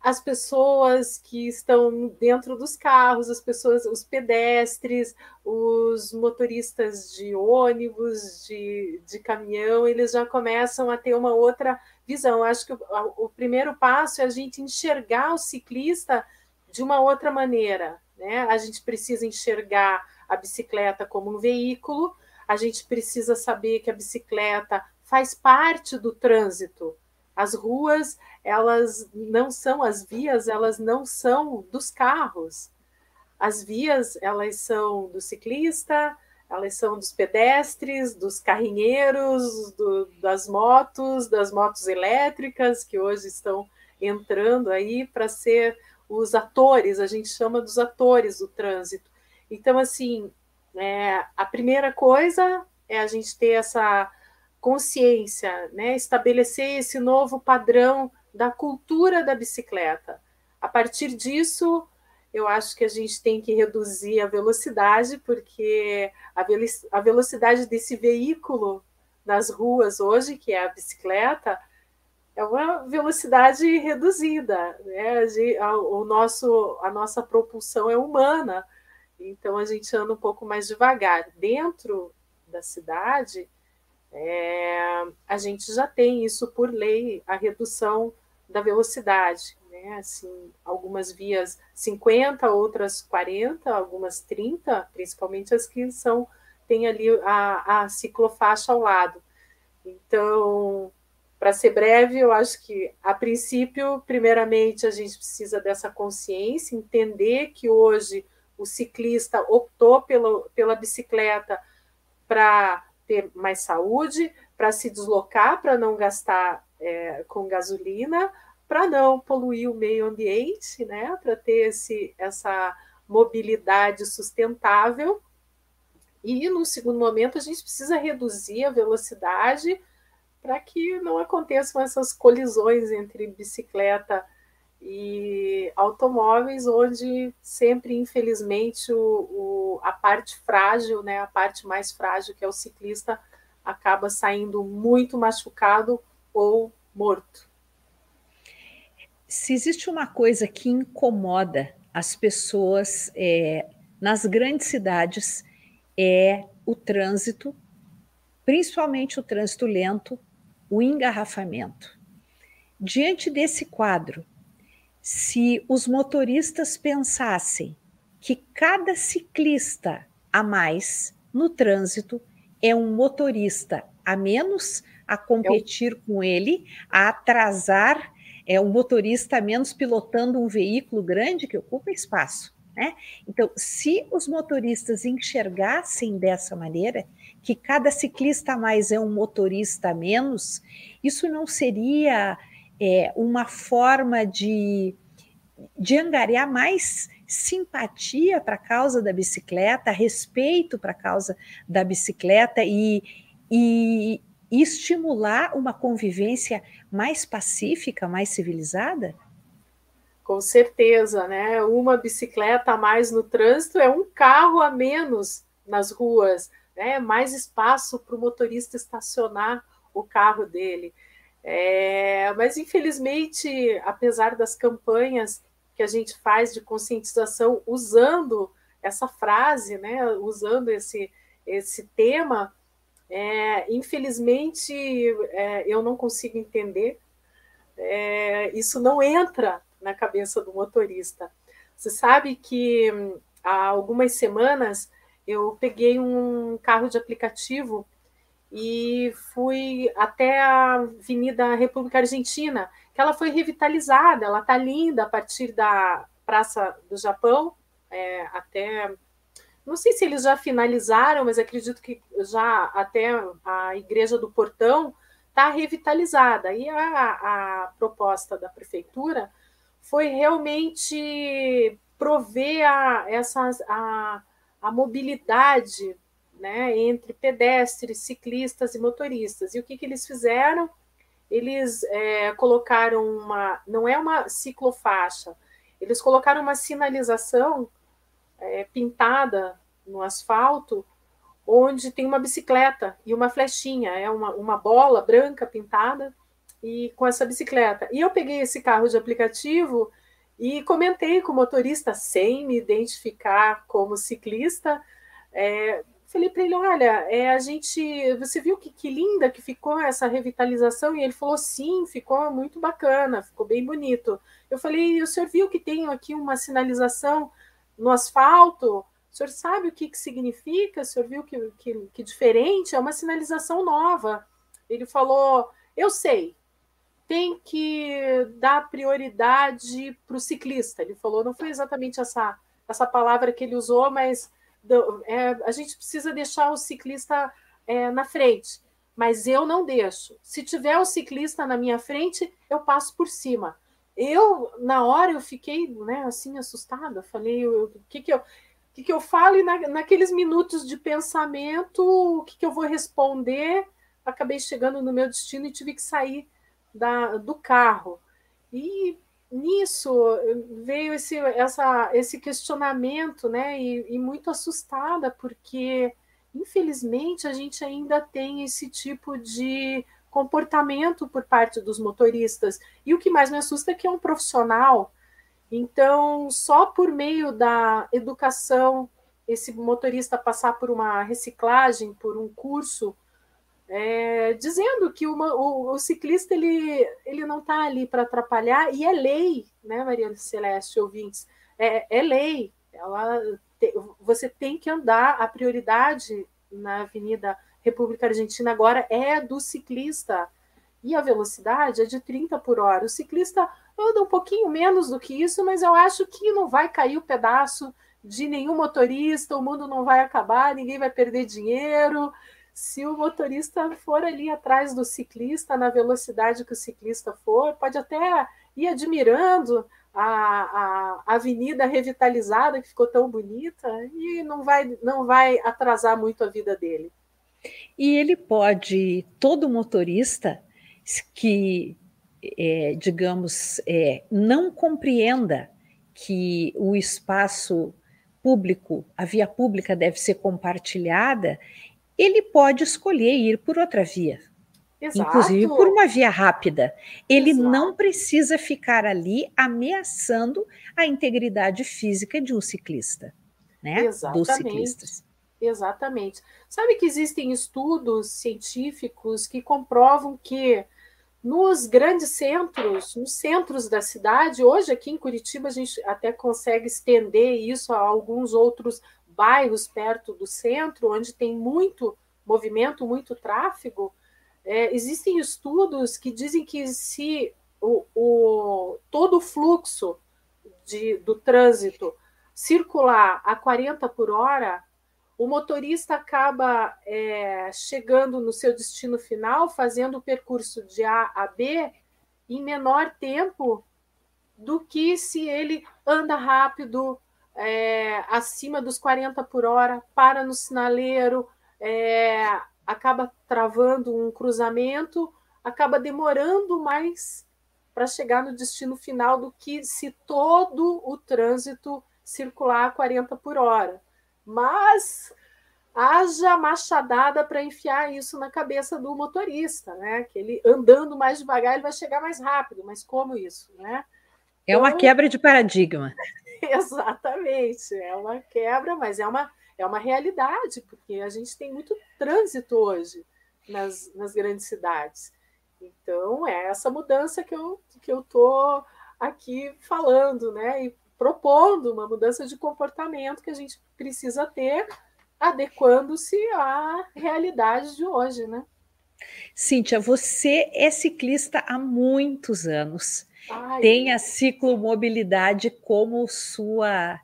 Speaker 7: as pessoas que estão dentro dos carros, as pessoas, os pedestres, os motoristas de ônibus, de, de caminhão, eles já começam a ter uma outra visão. Acho que o, o primeiro passo é a gente enxergar o ciclista de uma outra maneira. Né? A gente precisa enxergar a bicicleta como um veículo, a gente precisa saber que a bicicleta faz parte do trânsito. As ruas, elas não são as vias, elas não são dos carros. As vias, elas são do ciclista, elas são dos pedestres, dos carrinheiros, do, das motos, das motos elétricas que hoje estão entrando aí para ser os atores, a gente chama dos atores do trânsito. Então, assim, é, a primeira coisa é a gente ter essa consciência, né? estabelecer esse novo padrão da cultura da bicicleta. A partir disso, eu acho que a gente tem que reduzir a velocidade, porque a velocidade desse veículo nas ruas hoje, que é a bicicleta, é uma velocidade reduzida. Né? O nosso, a nossa propulsão é humana, então a gente anda um pouco mais devagar. Dentro da cidade, é, a gente já tem isso por lei, a redução da velocidade. Né? Assim, algumas vias 50, outras 40, algumas 30, principalmente as que são tem ali a, a ciclofaixa ao lado. Então, para ser breve, eu acho que, a princípio, primeiramente, a gente precisa dessa consciência, entender que hoje o ciclista optou pelo, pela bicicleta para ter mais saúde, para se deslocar, para não gastar é, com gasolina, para não poluir o meio ambiente, né? para ter esse, essa mobilidade sustentável. E, no segundo momento, a gente precisa reduzir a velocidade para que não aconteçam essas colisões entre bicicleta e automóveis, onde sempre, infelizmente, o, o, a parte frágil, né, a parte mais frágil, que é o ciclista, acaba saindo muito machucado ou morto.
Speaker 5: Se existe uma coisa que incomoda as pessoas é, nas grandes cidades, é o trânsito, principalmente o trânsito lento, o engarrafamento. Diante desse quadro, se os motoristas pensassem que cada ciclista a mais no trânsito é um motorista a menos a competir é com ele, a atrasar, é um motorista a menos pilotando um veículo grande que ocupa espaço. Né? Então, se os motoristas enxergassem dessa maneira, que cada ciclista a mais é um motorista a menos, isso não seria é, uma forma de, de angariar mais simpatia para a causa da bicicleta, respeito para a causa da bicicleta e, e, e estimular uma convivência mais pacífica, mais civilizada?
Speaker 7: Com certeza, né? Uma bicicleta a mais no trânsito é um carro a menos nas ruas, né? Mais espaço para o motorista estacionar o carro dele. É, mas, infelizmente, apesar das campanhas que a gente faz de conscientização usando essa frase, né, usando esse, esse tema, é, infelizmente é, eu não consigo entender. É, isso não entra na cabeça do motorista. Você sabe que há algumas semanas eu peguei um carro de aplicativo e fui até a Avenida República Argentina, que ela foi revitalizada, ela está linda a partir da Praça do Japão é, até. Não sei se eles já finalizaram, mas acredito que já até a Igreja do Portão está revitalizada. E a, a proposta da prefeitura foi realmente prover a, essa, a, a mobilidade né, entre pedestres, ciclistas e motoristas. E o que, que eles fizeram? Eles é, colocaram uma. Não é uma ciclofaixa, eles colocaram uma sinalização é, pintada no asfalto, onde tem uma bicicleta e uma flechinha, é uma, uma bola branca pintada, e com essa bicicleta. E eu peguei esse carro de aplicativo e comentei com o motorista, sem me identificar como ciclista, é, falei para ele, olha, é, a gente, você viu que, que linda que ficou essa revitalização? E ele falou, sim, ficou muito bacana, ficou bem bonito. Eu falei, o senhor viu que tem aqui uma sinalização no asfalto? O senhor sabe o que, que significa? O senhor viu que, que, que diferente? É uma sinalização nova. Ele falou, eu sei, tem que dar prioridade para o ciclista. Ele falou, não foi exatamente essa, essa palavra que ele usou, mas do, é, a gente precisa deixar o ciclista é, na frente. Mas eu não deixo. Se tiver o ciclista na minha frente, eu passo por cima. Eu, na hora, eu fiquei né, assim, assustada. Falei, o que, que eu. Que, que eu falo e na, naqueles minutos de pensamento, o que, que eu vou responder? Acabei chegando no meu destino e tive que sair da, do carro. E nisso veio esse, essa, esse questionamento, né? E, e, muito assustada, porque infelizmente a gente ainda tem esse tipo de comportamento por parte dos motoristas. E o que mais me assusta é que é um profissional. Então, só por meio da educação, esse motorista passar por uma reciclagem, por um curso é, dizendo que uma, o, o, ciclista ele, ele não está ali para atrapalhar, e é lei, né, Maria Celeste, ouvintes, é, é lei. Ela te, você tem que andar, a prioridade na Avenida República Argentina agora é do ciclista. E a velocidade é de 30 por hora. O ciclista anda um pouquinho menos do que isso, mas eu acho que não vai cair o pedaço de nenhum motorista, o mundo não vai acabar, ninguém vai perder dinheiro se o motorista for ali atrás do ciclista, na velocidade que o ciclista for, pode até ir admirando a, a avenida revitalizada que ficou tão bonita e não vai, não vai atrasar muito a vida dele.
Speaker 5: E ele pode, todo motorista que, é, digamos, é, não compreenda que o espaço público, a via pública deve ser compartilhada, ele pode escolher ir por outra via. Exato. Inclusive por uma via rápida. Ele Exato. não precisa ficar ali ameaçando a integridade física de um ciclista, né?
Speaker 7: Exatamente. Dos ciclistas. Exatamente. Sabe que existem estudos científicos que comprovam que nos grandes centros, nos centros da cidade, hoje aqui em Curitiba a gente até consegue estender isso a alguns outros bairros perto do centro, onde tem muito movimento, muito tráfego, é, existem estudos que dizem que se o, o todo o fluxo de, do trânsito circular a 40 por hora, o motorista acaba é, chegando no seu destino final, fazendo o percurso de A a B em menor tempo do que se ele anda rápido, é, acima dos 40 por hora, para no sinaleiro, é, acaba travando um cruzamento, acaba demorando mais para chegar no destino final do que se todo o trânsito circular a 40 por hora. Mas haja machadada para enfiar isso na cabeça do motorista, né? Que ele andando mais devagar ele vai chegar mais rápido, mas como isso, né?
Speaker 5: É uma então, quebra de paradigma. *laughs*
Speaker 7: Exatamente, é uma quebra, mas é uma, é uma realidade, porque a gente tem muito trânsito hoje nas, nas grandes cidades. Então, é essa mudança que eu estou que eu tô aqui falando, né? E propondo uma mudança de comportamento que a gente precisa ter, adequando-se à realidade de hoje, né?
Speaker 5: Cíntia, você é ciclista há muitos anos. Ai. Tem a ciclomobilidade como sua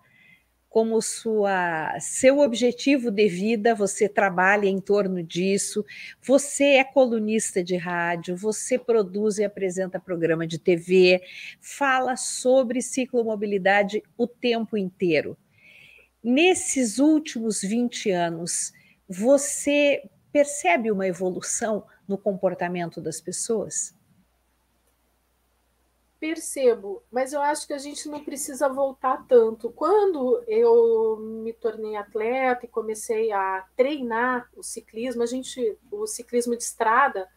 Speaker 5: como sua seu objetivo de vida, você trabalha em torno disso, você é colunista de rádio, você produz e apresenta programa de TV, fala sobre ciclomobilidade o tempo inteiro. Nesses últimos 20 anos, você percebe uma evolução no comportamento das pessoas?
Speaker 7: Percebo, mas eu acho que a gente não precisa voltar tanto. Quando eu me tornei atleta e comecei a treinar o ciclismo, a gente, o ciclismo de estrada,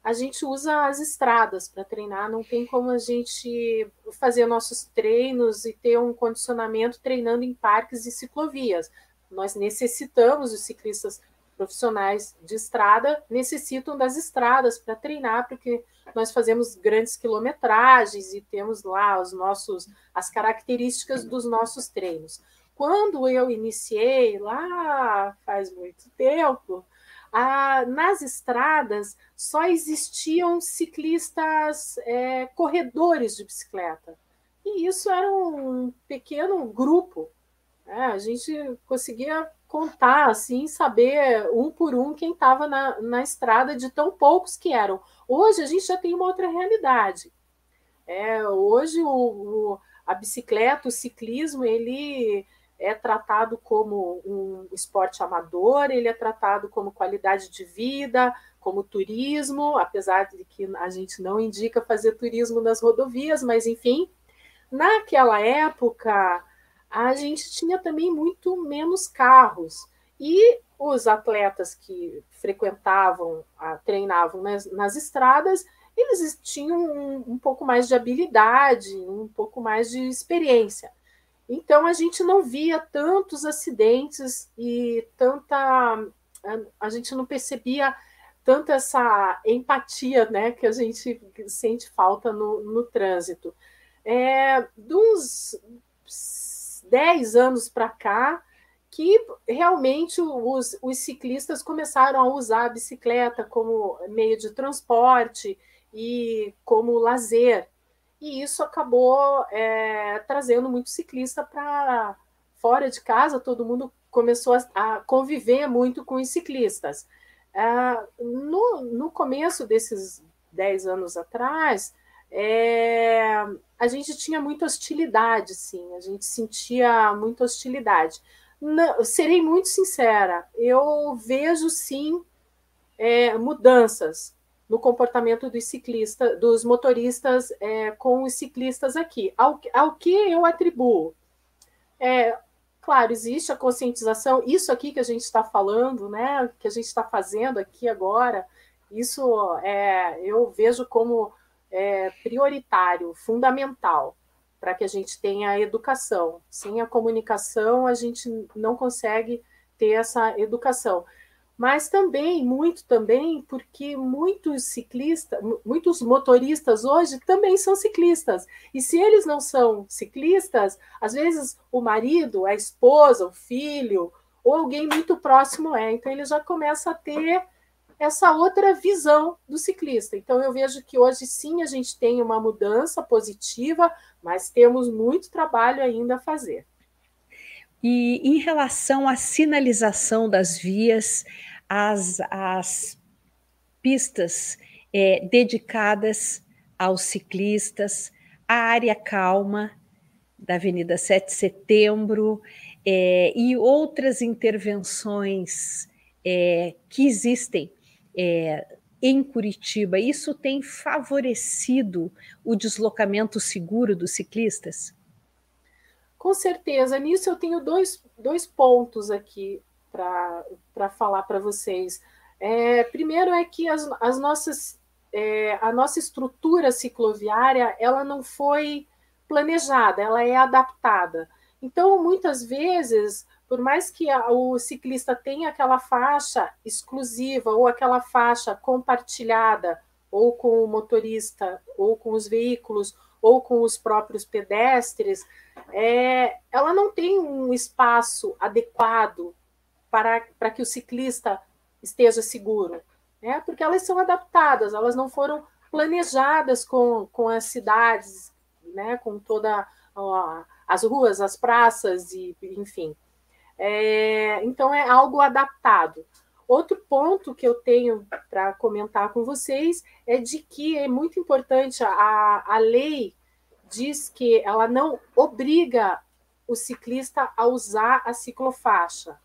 Speaker 7: a gente usa as estradas para treinar, não tem como a gente fazer nossos treinos e ter um condicionamento treinando em parques e ciclovias. Nós necessitamos, os ciclistas profissionais de estrada necessitam das estradas para treinar, porque nós fazemos grandes quilometragens e temos lá os nossos as características dos nossos treinos. Quando eu iniciei lá faz muito tempo, nas estradas só existiam ciclistas é, corredores de bicicleta. E isso era um pequeno grupo. Né? A gente conseguia contar, assim, saber um por um quem estava na, na estrada de tão poucos que eram. Hoje a gente já tem uma outra realidade. É, hoje o, o, a bicicleta, o ciclismo, ele é tratado como um esporte amador, ele é tratado como qualidade de vida, como turismo, apesar de que a gente não indica fazer turismo nas rodovias, mas enfim, naquela época a gente tinha também muito menos carros e os atletas que frequentavam, treinavam nas, nas estradas, eles tinham um, um pouco mais de habilidade, um pouco mais de experiência. Então a gente não via tantos acidentes e tanta. A gente não percebia tanta essa empatia né, que a gente sente falta no, no trânsito. É, uns 10 anos para cá, que realmente os, os ciclistas começaram a usar a bicicleta como meio de transporte e como lazer e isso acabou é, trazendo muito ciclista para fora de casa, todo mundo começou a, a conviver muito com os ciclistas. É, no, no começo desses 10 anos atrás, é, a gente tinha muita hostilidade, sim, a gente sentia muita hostilidade. Não, serei muito sincera, eu vejo sim é, mudanças no comportamento dos ciclistas, dos motoristas é, com os ciclistas aqui. Ao, ao que eu atribuo? É, claro, existe a conscientização, isso aqui que a gente está falando, né, que a gente está fazendo aqui agora, isso é, eu vejo como é, prioritário, fundamental, para que a gente tenha a educação. Sem a comunicação, a gente não consegue ter essa educação mas também, muito também, porque muitos ciclistas, muitos motoristas hoje também são ciclistas. E se eles não são ciclistas, às vezes o marido, a esposa, o filho, ou alguém muito próximo é. Então ele já começa a ter essa outra visão do ciclista. Então eu vejo que hoje sim a gente tem uma mudança positiva, mas temos muito trabalho ainda a fazer.
Speaker 5: E em relação à sinalização das vias, as, as pistas é, dedicadas aos ciclistas, a área calma da Avenida 7 de Setembro é, e outras intervenções é, que existem é, em Curitiba. Isso tem favorecido o deslocamento seguro dos ciclistas?
Speaker 7: Com certeza. Nisso eu tenho dois, dois pontos aqui para falar para vocês. É, primeiro é que as, as nossas, é, a nossa estrutura cicloviária ela não foi planejada, ela é adaptada. Então, muitas vezes, por mais que a, o ciclista tenha aquela faixa exclusiva ou aquela faixa compartilhada, ou com o motorista, ou com os veículos, ou com os próprios pedestres, é, ela não tem um espaço adequado para, para que o ciclista esteja seguro, né? porque elas são adaptadas, elas não foram planejadas com, com as cidades, né? com toda ó, as ruas, as praças, e enfim. É, então é algo adaptado. Outro ponto que eu tenho para comentar com vocês é de que é muito importante a, a lei diz que ela não obriga o ciclista a usar a ciclofaixa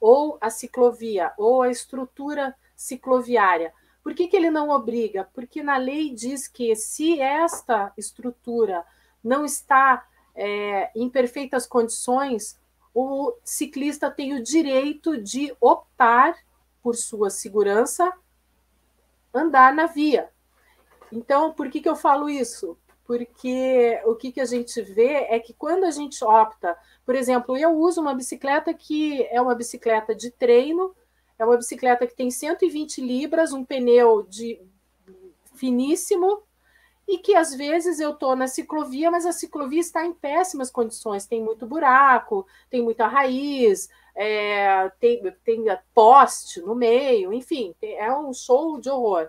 Speaker 7: ou a ciclovia, ou a estrutura cicloviária. Por que, que ele não obriga? Porque na lei diz que se esta estrutura não está é, em perfeitas condições, o ciclista tem o direito de optar por sua segurança andar na via. Então, por que, que eu falo isso? Porque o que, que a gente vê é que quando a gente opta, por exemplo, eu uso uma bicicleta que é uma bicicleta de treino, é uma bicicleta que tem 120 libras, um pneu de finíssimo, e que às vezes eu estou na ciclovia, mas a ciclovia está em péssimas condições, tem muito buraco, tem muita raiz, é, tem, tem poste no meio, enfim, é um show de horror.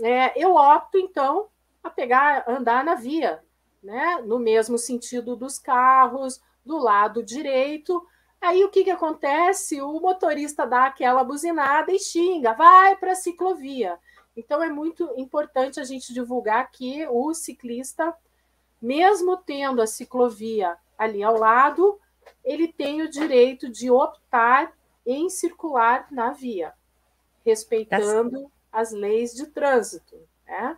Speaker 7: É, eu opto, então, a pegar, andar na via, né? no mesmo sentido dos carros, do lado direito. Aí o que, que acontece? O motorista dá aquela buzinada e xinga, vai para a ciclovia. Então é muito importante a gente divulgar que o ciclista, mesmo tendo a ciclovia ali ao lado, ele tem o direito de optar em circular na via, respeitando as leis de trânsito. Né?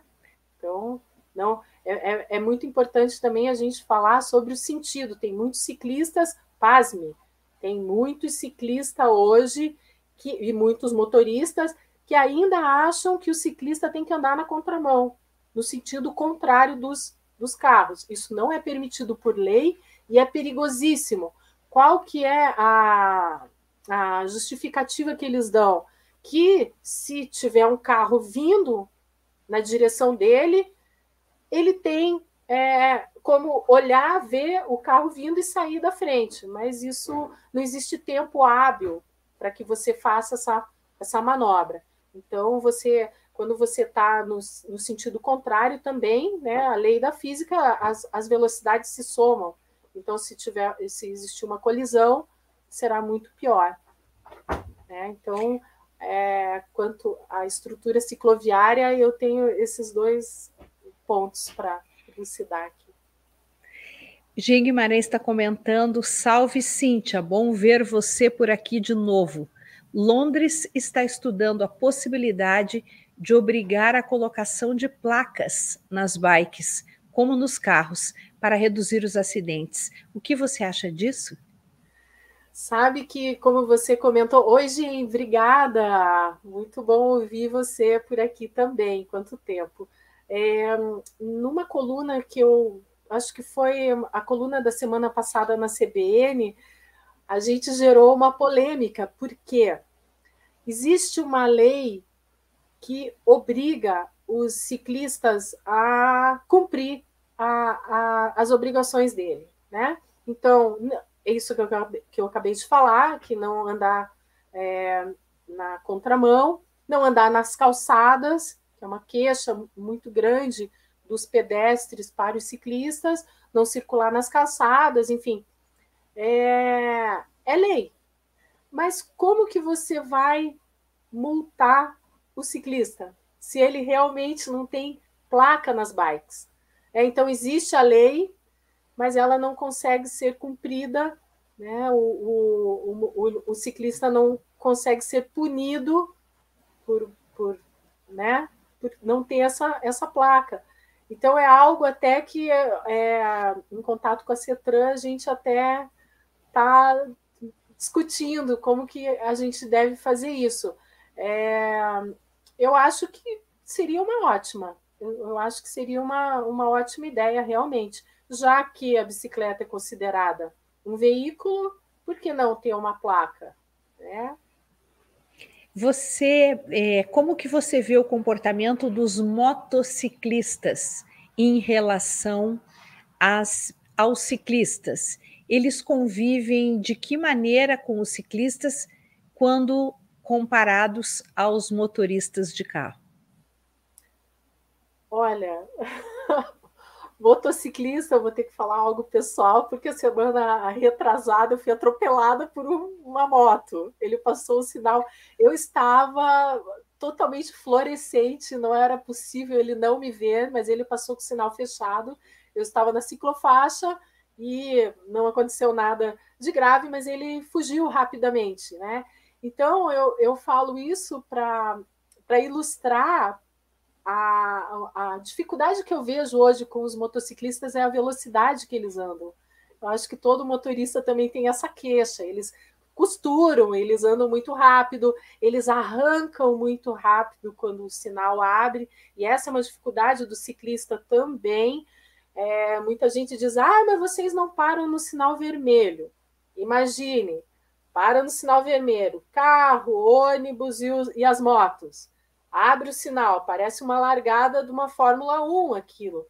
Speaker 7: Então, não é, é, é, muito importante também a gente falar sobre o sentido. Tem muitos ciclistas, pasme, tem muitos ciclistas hoje que, e muitos motoristas que ainda acham que o ciclista tem que andar na contramão, no sentido contrário dos, dos carros. Isso não é permitido por lei e é perigosíssimo. Qual que é a, a justificativa que eles dão? Que se tiver um carro vindo na direção dele, ele tem é, como olhar, ver o carro vindo e sair da frente, mas isso não existe tempo hábil para que você faça essa, essa manobra. Então, você, quando você está no, no, sentido contrário também, né, a lei da física, as, as velocidades se somam. Então, se tiver, se existir uma colisão, será muito pior. Né? Então, é, quanto à estrutura cicloviária, eu tenho esses dois pontos para elucidar aqui.
Speaker 5: Jean Guimarães está comentando: Salve Cíntia, bom ver você por aqui de novo. Londres está estudando a possibilidade de obrigar a colocação de placas nas bikes, como nos carros, para reduzir os acidentes. O que você acha disso?
Speaker 7: Sabe que, como você comentou hoje, obrigada. Muito bom ouvir você por aqui também. Quanto tempo? É, numa coluna que eu acho que foi a coluna da semana passada na CBN, a gente gerou uma polêmica, porque Existe uma lei que obriga os ciclistas a cumprir a, a, as obrigações dele, né? Então, é isso que eu, que eu acabei de falar, que não andar é, na contramão, não andar nas calçadas, que é uma queixa muito grande dos pedestres para os ciclistas, não circular nas calçadas, enfim. É, é lei, mas como que você vai multar o ciclista se ele realmente não tem placa nas bikes? É, então existe a lei, mas ela não consegue ser cumprida, né? O, o, o, o ciclista não consegue ser punido por, por, né? por não ter essa, essa placa. Então é algo até que é, em contato com a CETRAN a gente até está discutindo como que a gente deve fazer isso. É, eu acho que seria uma ótima, eu, acho que seria uma, uma ótima ideia realmente, já que a bicicleta é considerada um veículo, por que não ter uma placa? Né?
Speaker 5: Você, é, como que você vê o comportamento dos motociclistas em relação às, aos ciclistas? Eles convivem de que maneira com os ciclistas quando comparados aos motoristas de carro?
Speaker 7: Olha, *laughs* motociclista, eu vou ter que falar algo pessoal, porque a semana retrasada eu fui atropelada por uma moto. Ele passou o sinal. Eu estava totalmente fluorescente, não era possível ele não me ver, mas ele passou com o sinal fechado. Eu estava na ciclofaixa e não aconteceu nada de grave, mas ele fugiu rapidamente, né? Então eu, eu falo isso para ilustrar a, a dificuldade que eu vejo hoje com os motociclistas é a velocidade que eles andam. Eu acho que todo motorista também tem essa queixa. Eles costuram, eles andam muito rápido, eles arrancam muito rápido quando o sinal abre, e essa é uma dificuldade do ciclista também. É, muita gente diz: ah, mas vocês não param no sinal vermelho. Imagine, para no sinal vermelho, carro, ônibus e, os, e as motos. Abre o sinal, parece uma largada de uma Fórmula 1 aquilo.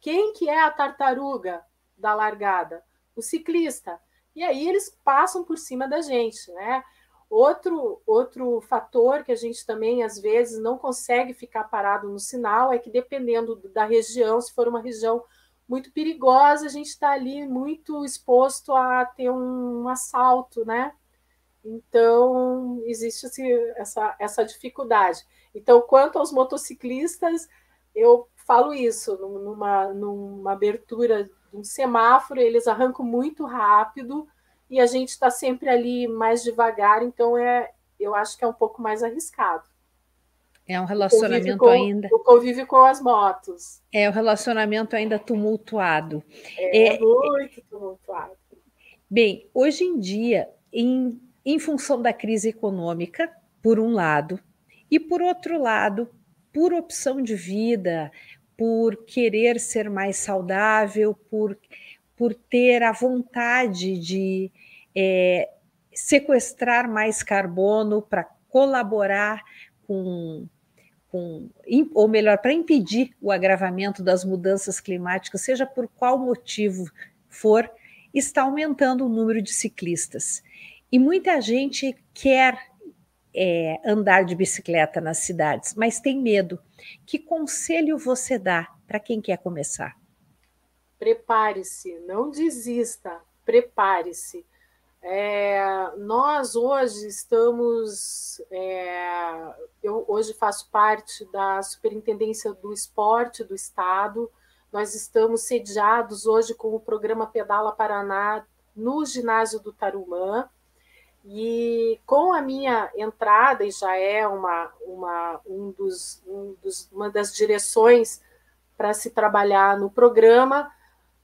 Speaker 7: Quem que é a tartaruga da largada? O ciclista. E aí eles passam por cima da gente, né? Outro, outro fator que a gente também, às vezes, não consegue ficar parado no sinal é que, dependendo da região, se for uma região muito perigosa, a gente está ali muito exposto a ter um assalto, né? Então, existe essa, essa dificuldade. Então, quanto aos motociclistas, eu falo isso, numa, numa abertura de um semáforo, eles arrancam muito rápido e a gente está sempre ali mais devagar, então é, eu acho que é um pouco mais arriscado.
Speaker 5: É um relacionamento
Speaker 7: o
Speaker 5: ainda.
Speaker 7: O convívio com as motos.
Speaker 5: É um relacionamento ainda tumultuado.
Speaker 7: É, é muito tumultuado.
Speaker 5: Bem, hoje em dia, em, em função da crise econômica, por um lado, e por outro lado, por opção de vida, por querer ser mais saudável, por, por ter a vontade de é, sequestrar mais carbono para colaborar com, com, ou melhor, para impedir o agravamento das mudanças climáticas, seja por qual motivo for, está aumentando o número de ciclistas. E muita gente quer é, andar de bicicleta nas cidades, mas tem medo. Que conselho você dá para quem quer começar?
Speaker 7: Prepare-se, não desista, prepare-se. É, nós hoje estamos. É, eu hoje faço parte da Superintendência do Esporte do Estado. Nós estamos sediados hoje com o programa Pedala Paraná no ginásio do Tarumã. E com a minha entrada, e já é uma, uma, um dos, um dos, uma das direções para se trabalhar no programa,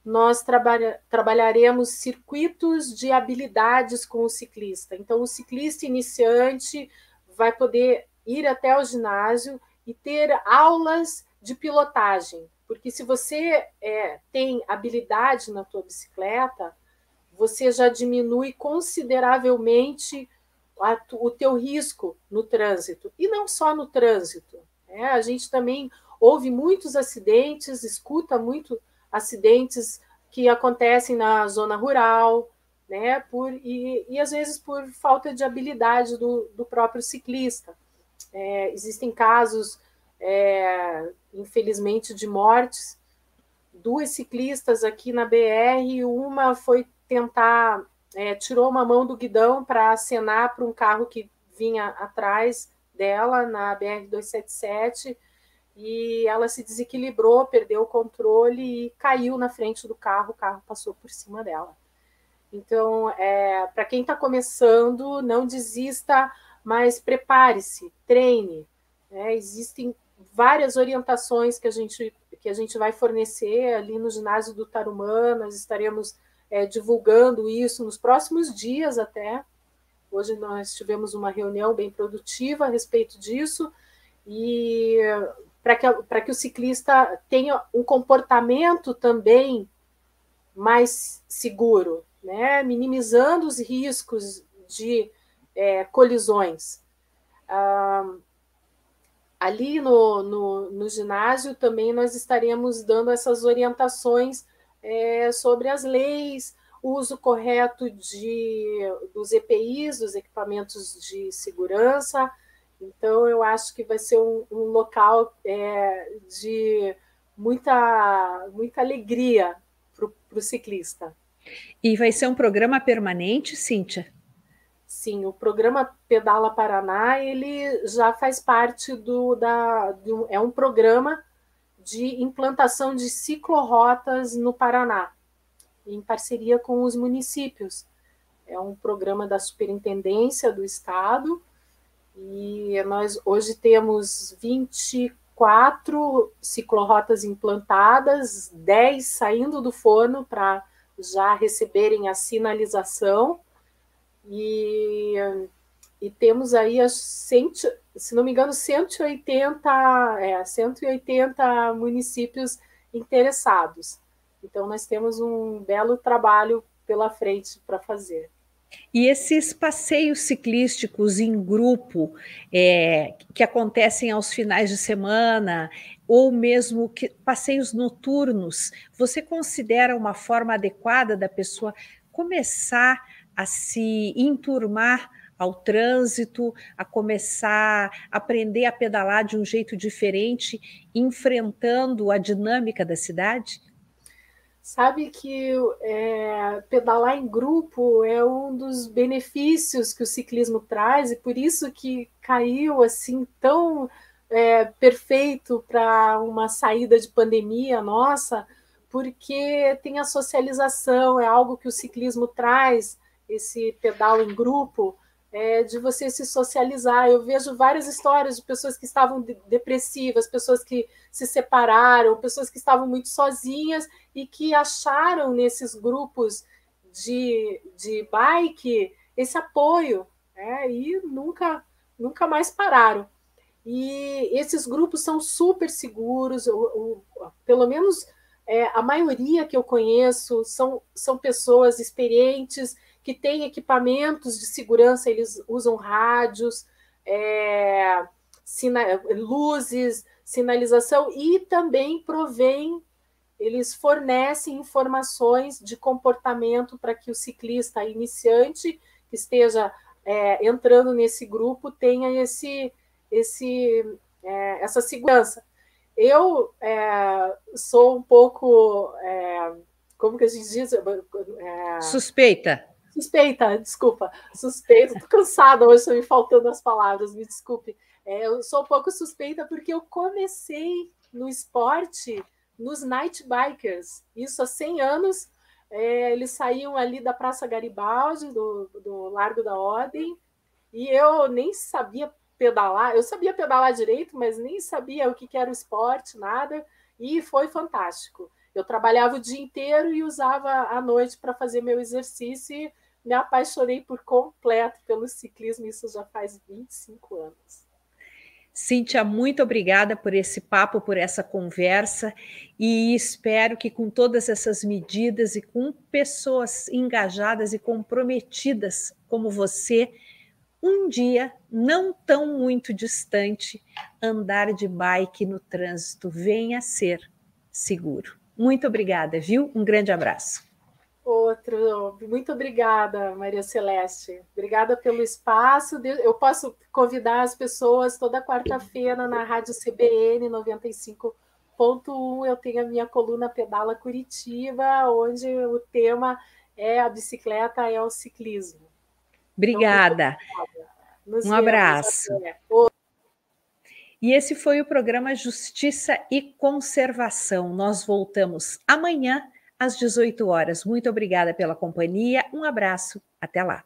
Speaker 7: nós trabalha, trabalharemos circuitos de habilidades com o ciclista. Então, o ciclista iniciante vai poder ir até o ginásio e ter aulas de pilotagem, porque se você é, tem habilidade na tua bicicleta, você já diminui consideravelmente a, o teu risco no trânsito. E não só no trânsito. Né? A gente também ouve muitos acidentes, escuta muito acidentes que acontecem na zona rural, né? Por, e, e às vezes por falta de habilidade do, do próprio ciclista. É, existem casos, é, infelizmente, de mortes. Duas ciclistas aqui na BR, uma foi tentar é, tirou uma mão do guidão para acenar para um carro que vinha atrás dela na BR 277 e ela se desequilibrou, perdeu o controle e caiu na frente do carro, o carro passou por cima dela. Então, é, para quem está começando, não desista, mas prepare-se, treine. Né? Existem várias orientações que a gente que a gente vai fornecer ali no ginásio do Tarumã, nós estaremos é, divulgando isso nos próximos dias até. Hoje nós tivemos uma reunião bem produtiva a respeito disso, e para que, que o ciclista tenha um comportamento também mais seguro, né? minimizando os riscos de é, colisões. Ah, ali no, no, no, ginásio também nós estaremos dando essas orientações é, sobre as leis, o uso correto de, dos EPIs, dos equipamentos de segurança, então, eu acho que vai ser um, um local é, de muita, muita alegria para o ciclista.
Speaker 5: E vai ser um programa permanente, Cíntia?
Speaker 7: Sim, o programa Pedala Paraná ele já faz parte do da do, é um programa de implantação de ciclorotas no Paraná, em parceria com os municípios. É um programa da Superintendência do Estado e nós hoje temos 24 ciclorotas implantadas, 10 saindo do forno para já receberem a sinalização. E, e temos aí as cento, se não me engano, 180, é, 180 municípios interessados. Então, nós temos um belo trabalho pela frente para fazer.
Speaker 5: E esses passeios ciclísticos em grupo é, que acontecem aos finais de semana, ou mesmo que, passeios noturnos, você considera uma forma adequada da pessoa começar a se enturmar ao trânsito, a começar a aprender a pedalar de um jeito diferente, enfrentando a dinâmica da cidade?
Speaker 7: Sabe que é, pedalar em grupo é um dos benefícios que o ciclismo traz e por isso que caiu assim tão é, perfeito para uma saída de pandemia nossa, porque tem a socialização, é algo que o ciclismo traz, esse pedal em grupo, é, de você se socializar. Eu vejo várias histórias de pessoas que estavam depressivas, pessoas que se separaram, pessoas que estavam muito sozinhas e que acharam nesses grupos de, de bike esse apoio né, e nunca, nunca mais pararam. E esses grupos são super seguros, o, o, pelo menos é, a maioria que eu conheço são, são pessoas experientes que têm equipamentos de segurança, eles usam rádios, é, sina luzes, sinalização e também provém, eles fornecem informações de comportamento para que o ciclista iniciante que esteja é, entrando nesse grupo tenha esse, esse, é, essa segurança. Eu é, sou um pouco, é, como que a gente diz?
Speaker 5: É, Suspeita.
Speaker 7: Suspeita, desculpa. Suspeita, estou cansada hoje, estão me faltando as palavras, me desculpe. É, eu sou um pouco suspeita porque eu comecei no esporte nos night bikers, isso há 100 anos. É, eles saíam ali da Praça Garibaldi, do, do Largo da Ordem, e eu nem sabia pedalar. Eu sabia pedalar direito, mas nem sabia o que, que era o esporte, nada, e foi fantástico. Eu trabalhava o dia inteiro e usava a noite para fazer meu exercício me apaixonei por completo pelo ciclismo, isso já faz 25 anos.
Speaker 5: Cíntia, muito obrigada por esse papo, por essa conversa, e espero que com todas essas medidas e com pessoas engajadas e comprometidas como você, um dia, não tão muito distante, andar de bike no trânsito venha a ser seguro. Muito obrigada, viu? Um grande abraço.
Speaker 7: Outro, muito obrigada, Maria Celeste. Obrigada pelo espaço. Eu posso convidar as pessoas toda quarta-feira na Rádio CBN 95.1. Eu tenho a minha coluna Pedala Curitiba, onde o tema é a bicicleta é o ciclismo.
Speaker 5: Obrigada. Então, um abraço. E esse foi o programa Justiça e Conservação. Nós voltamos amanhã às 18 horas. Muito obrigada pela companhia. Um abraço. Até lá.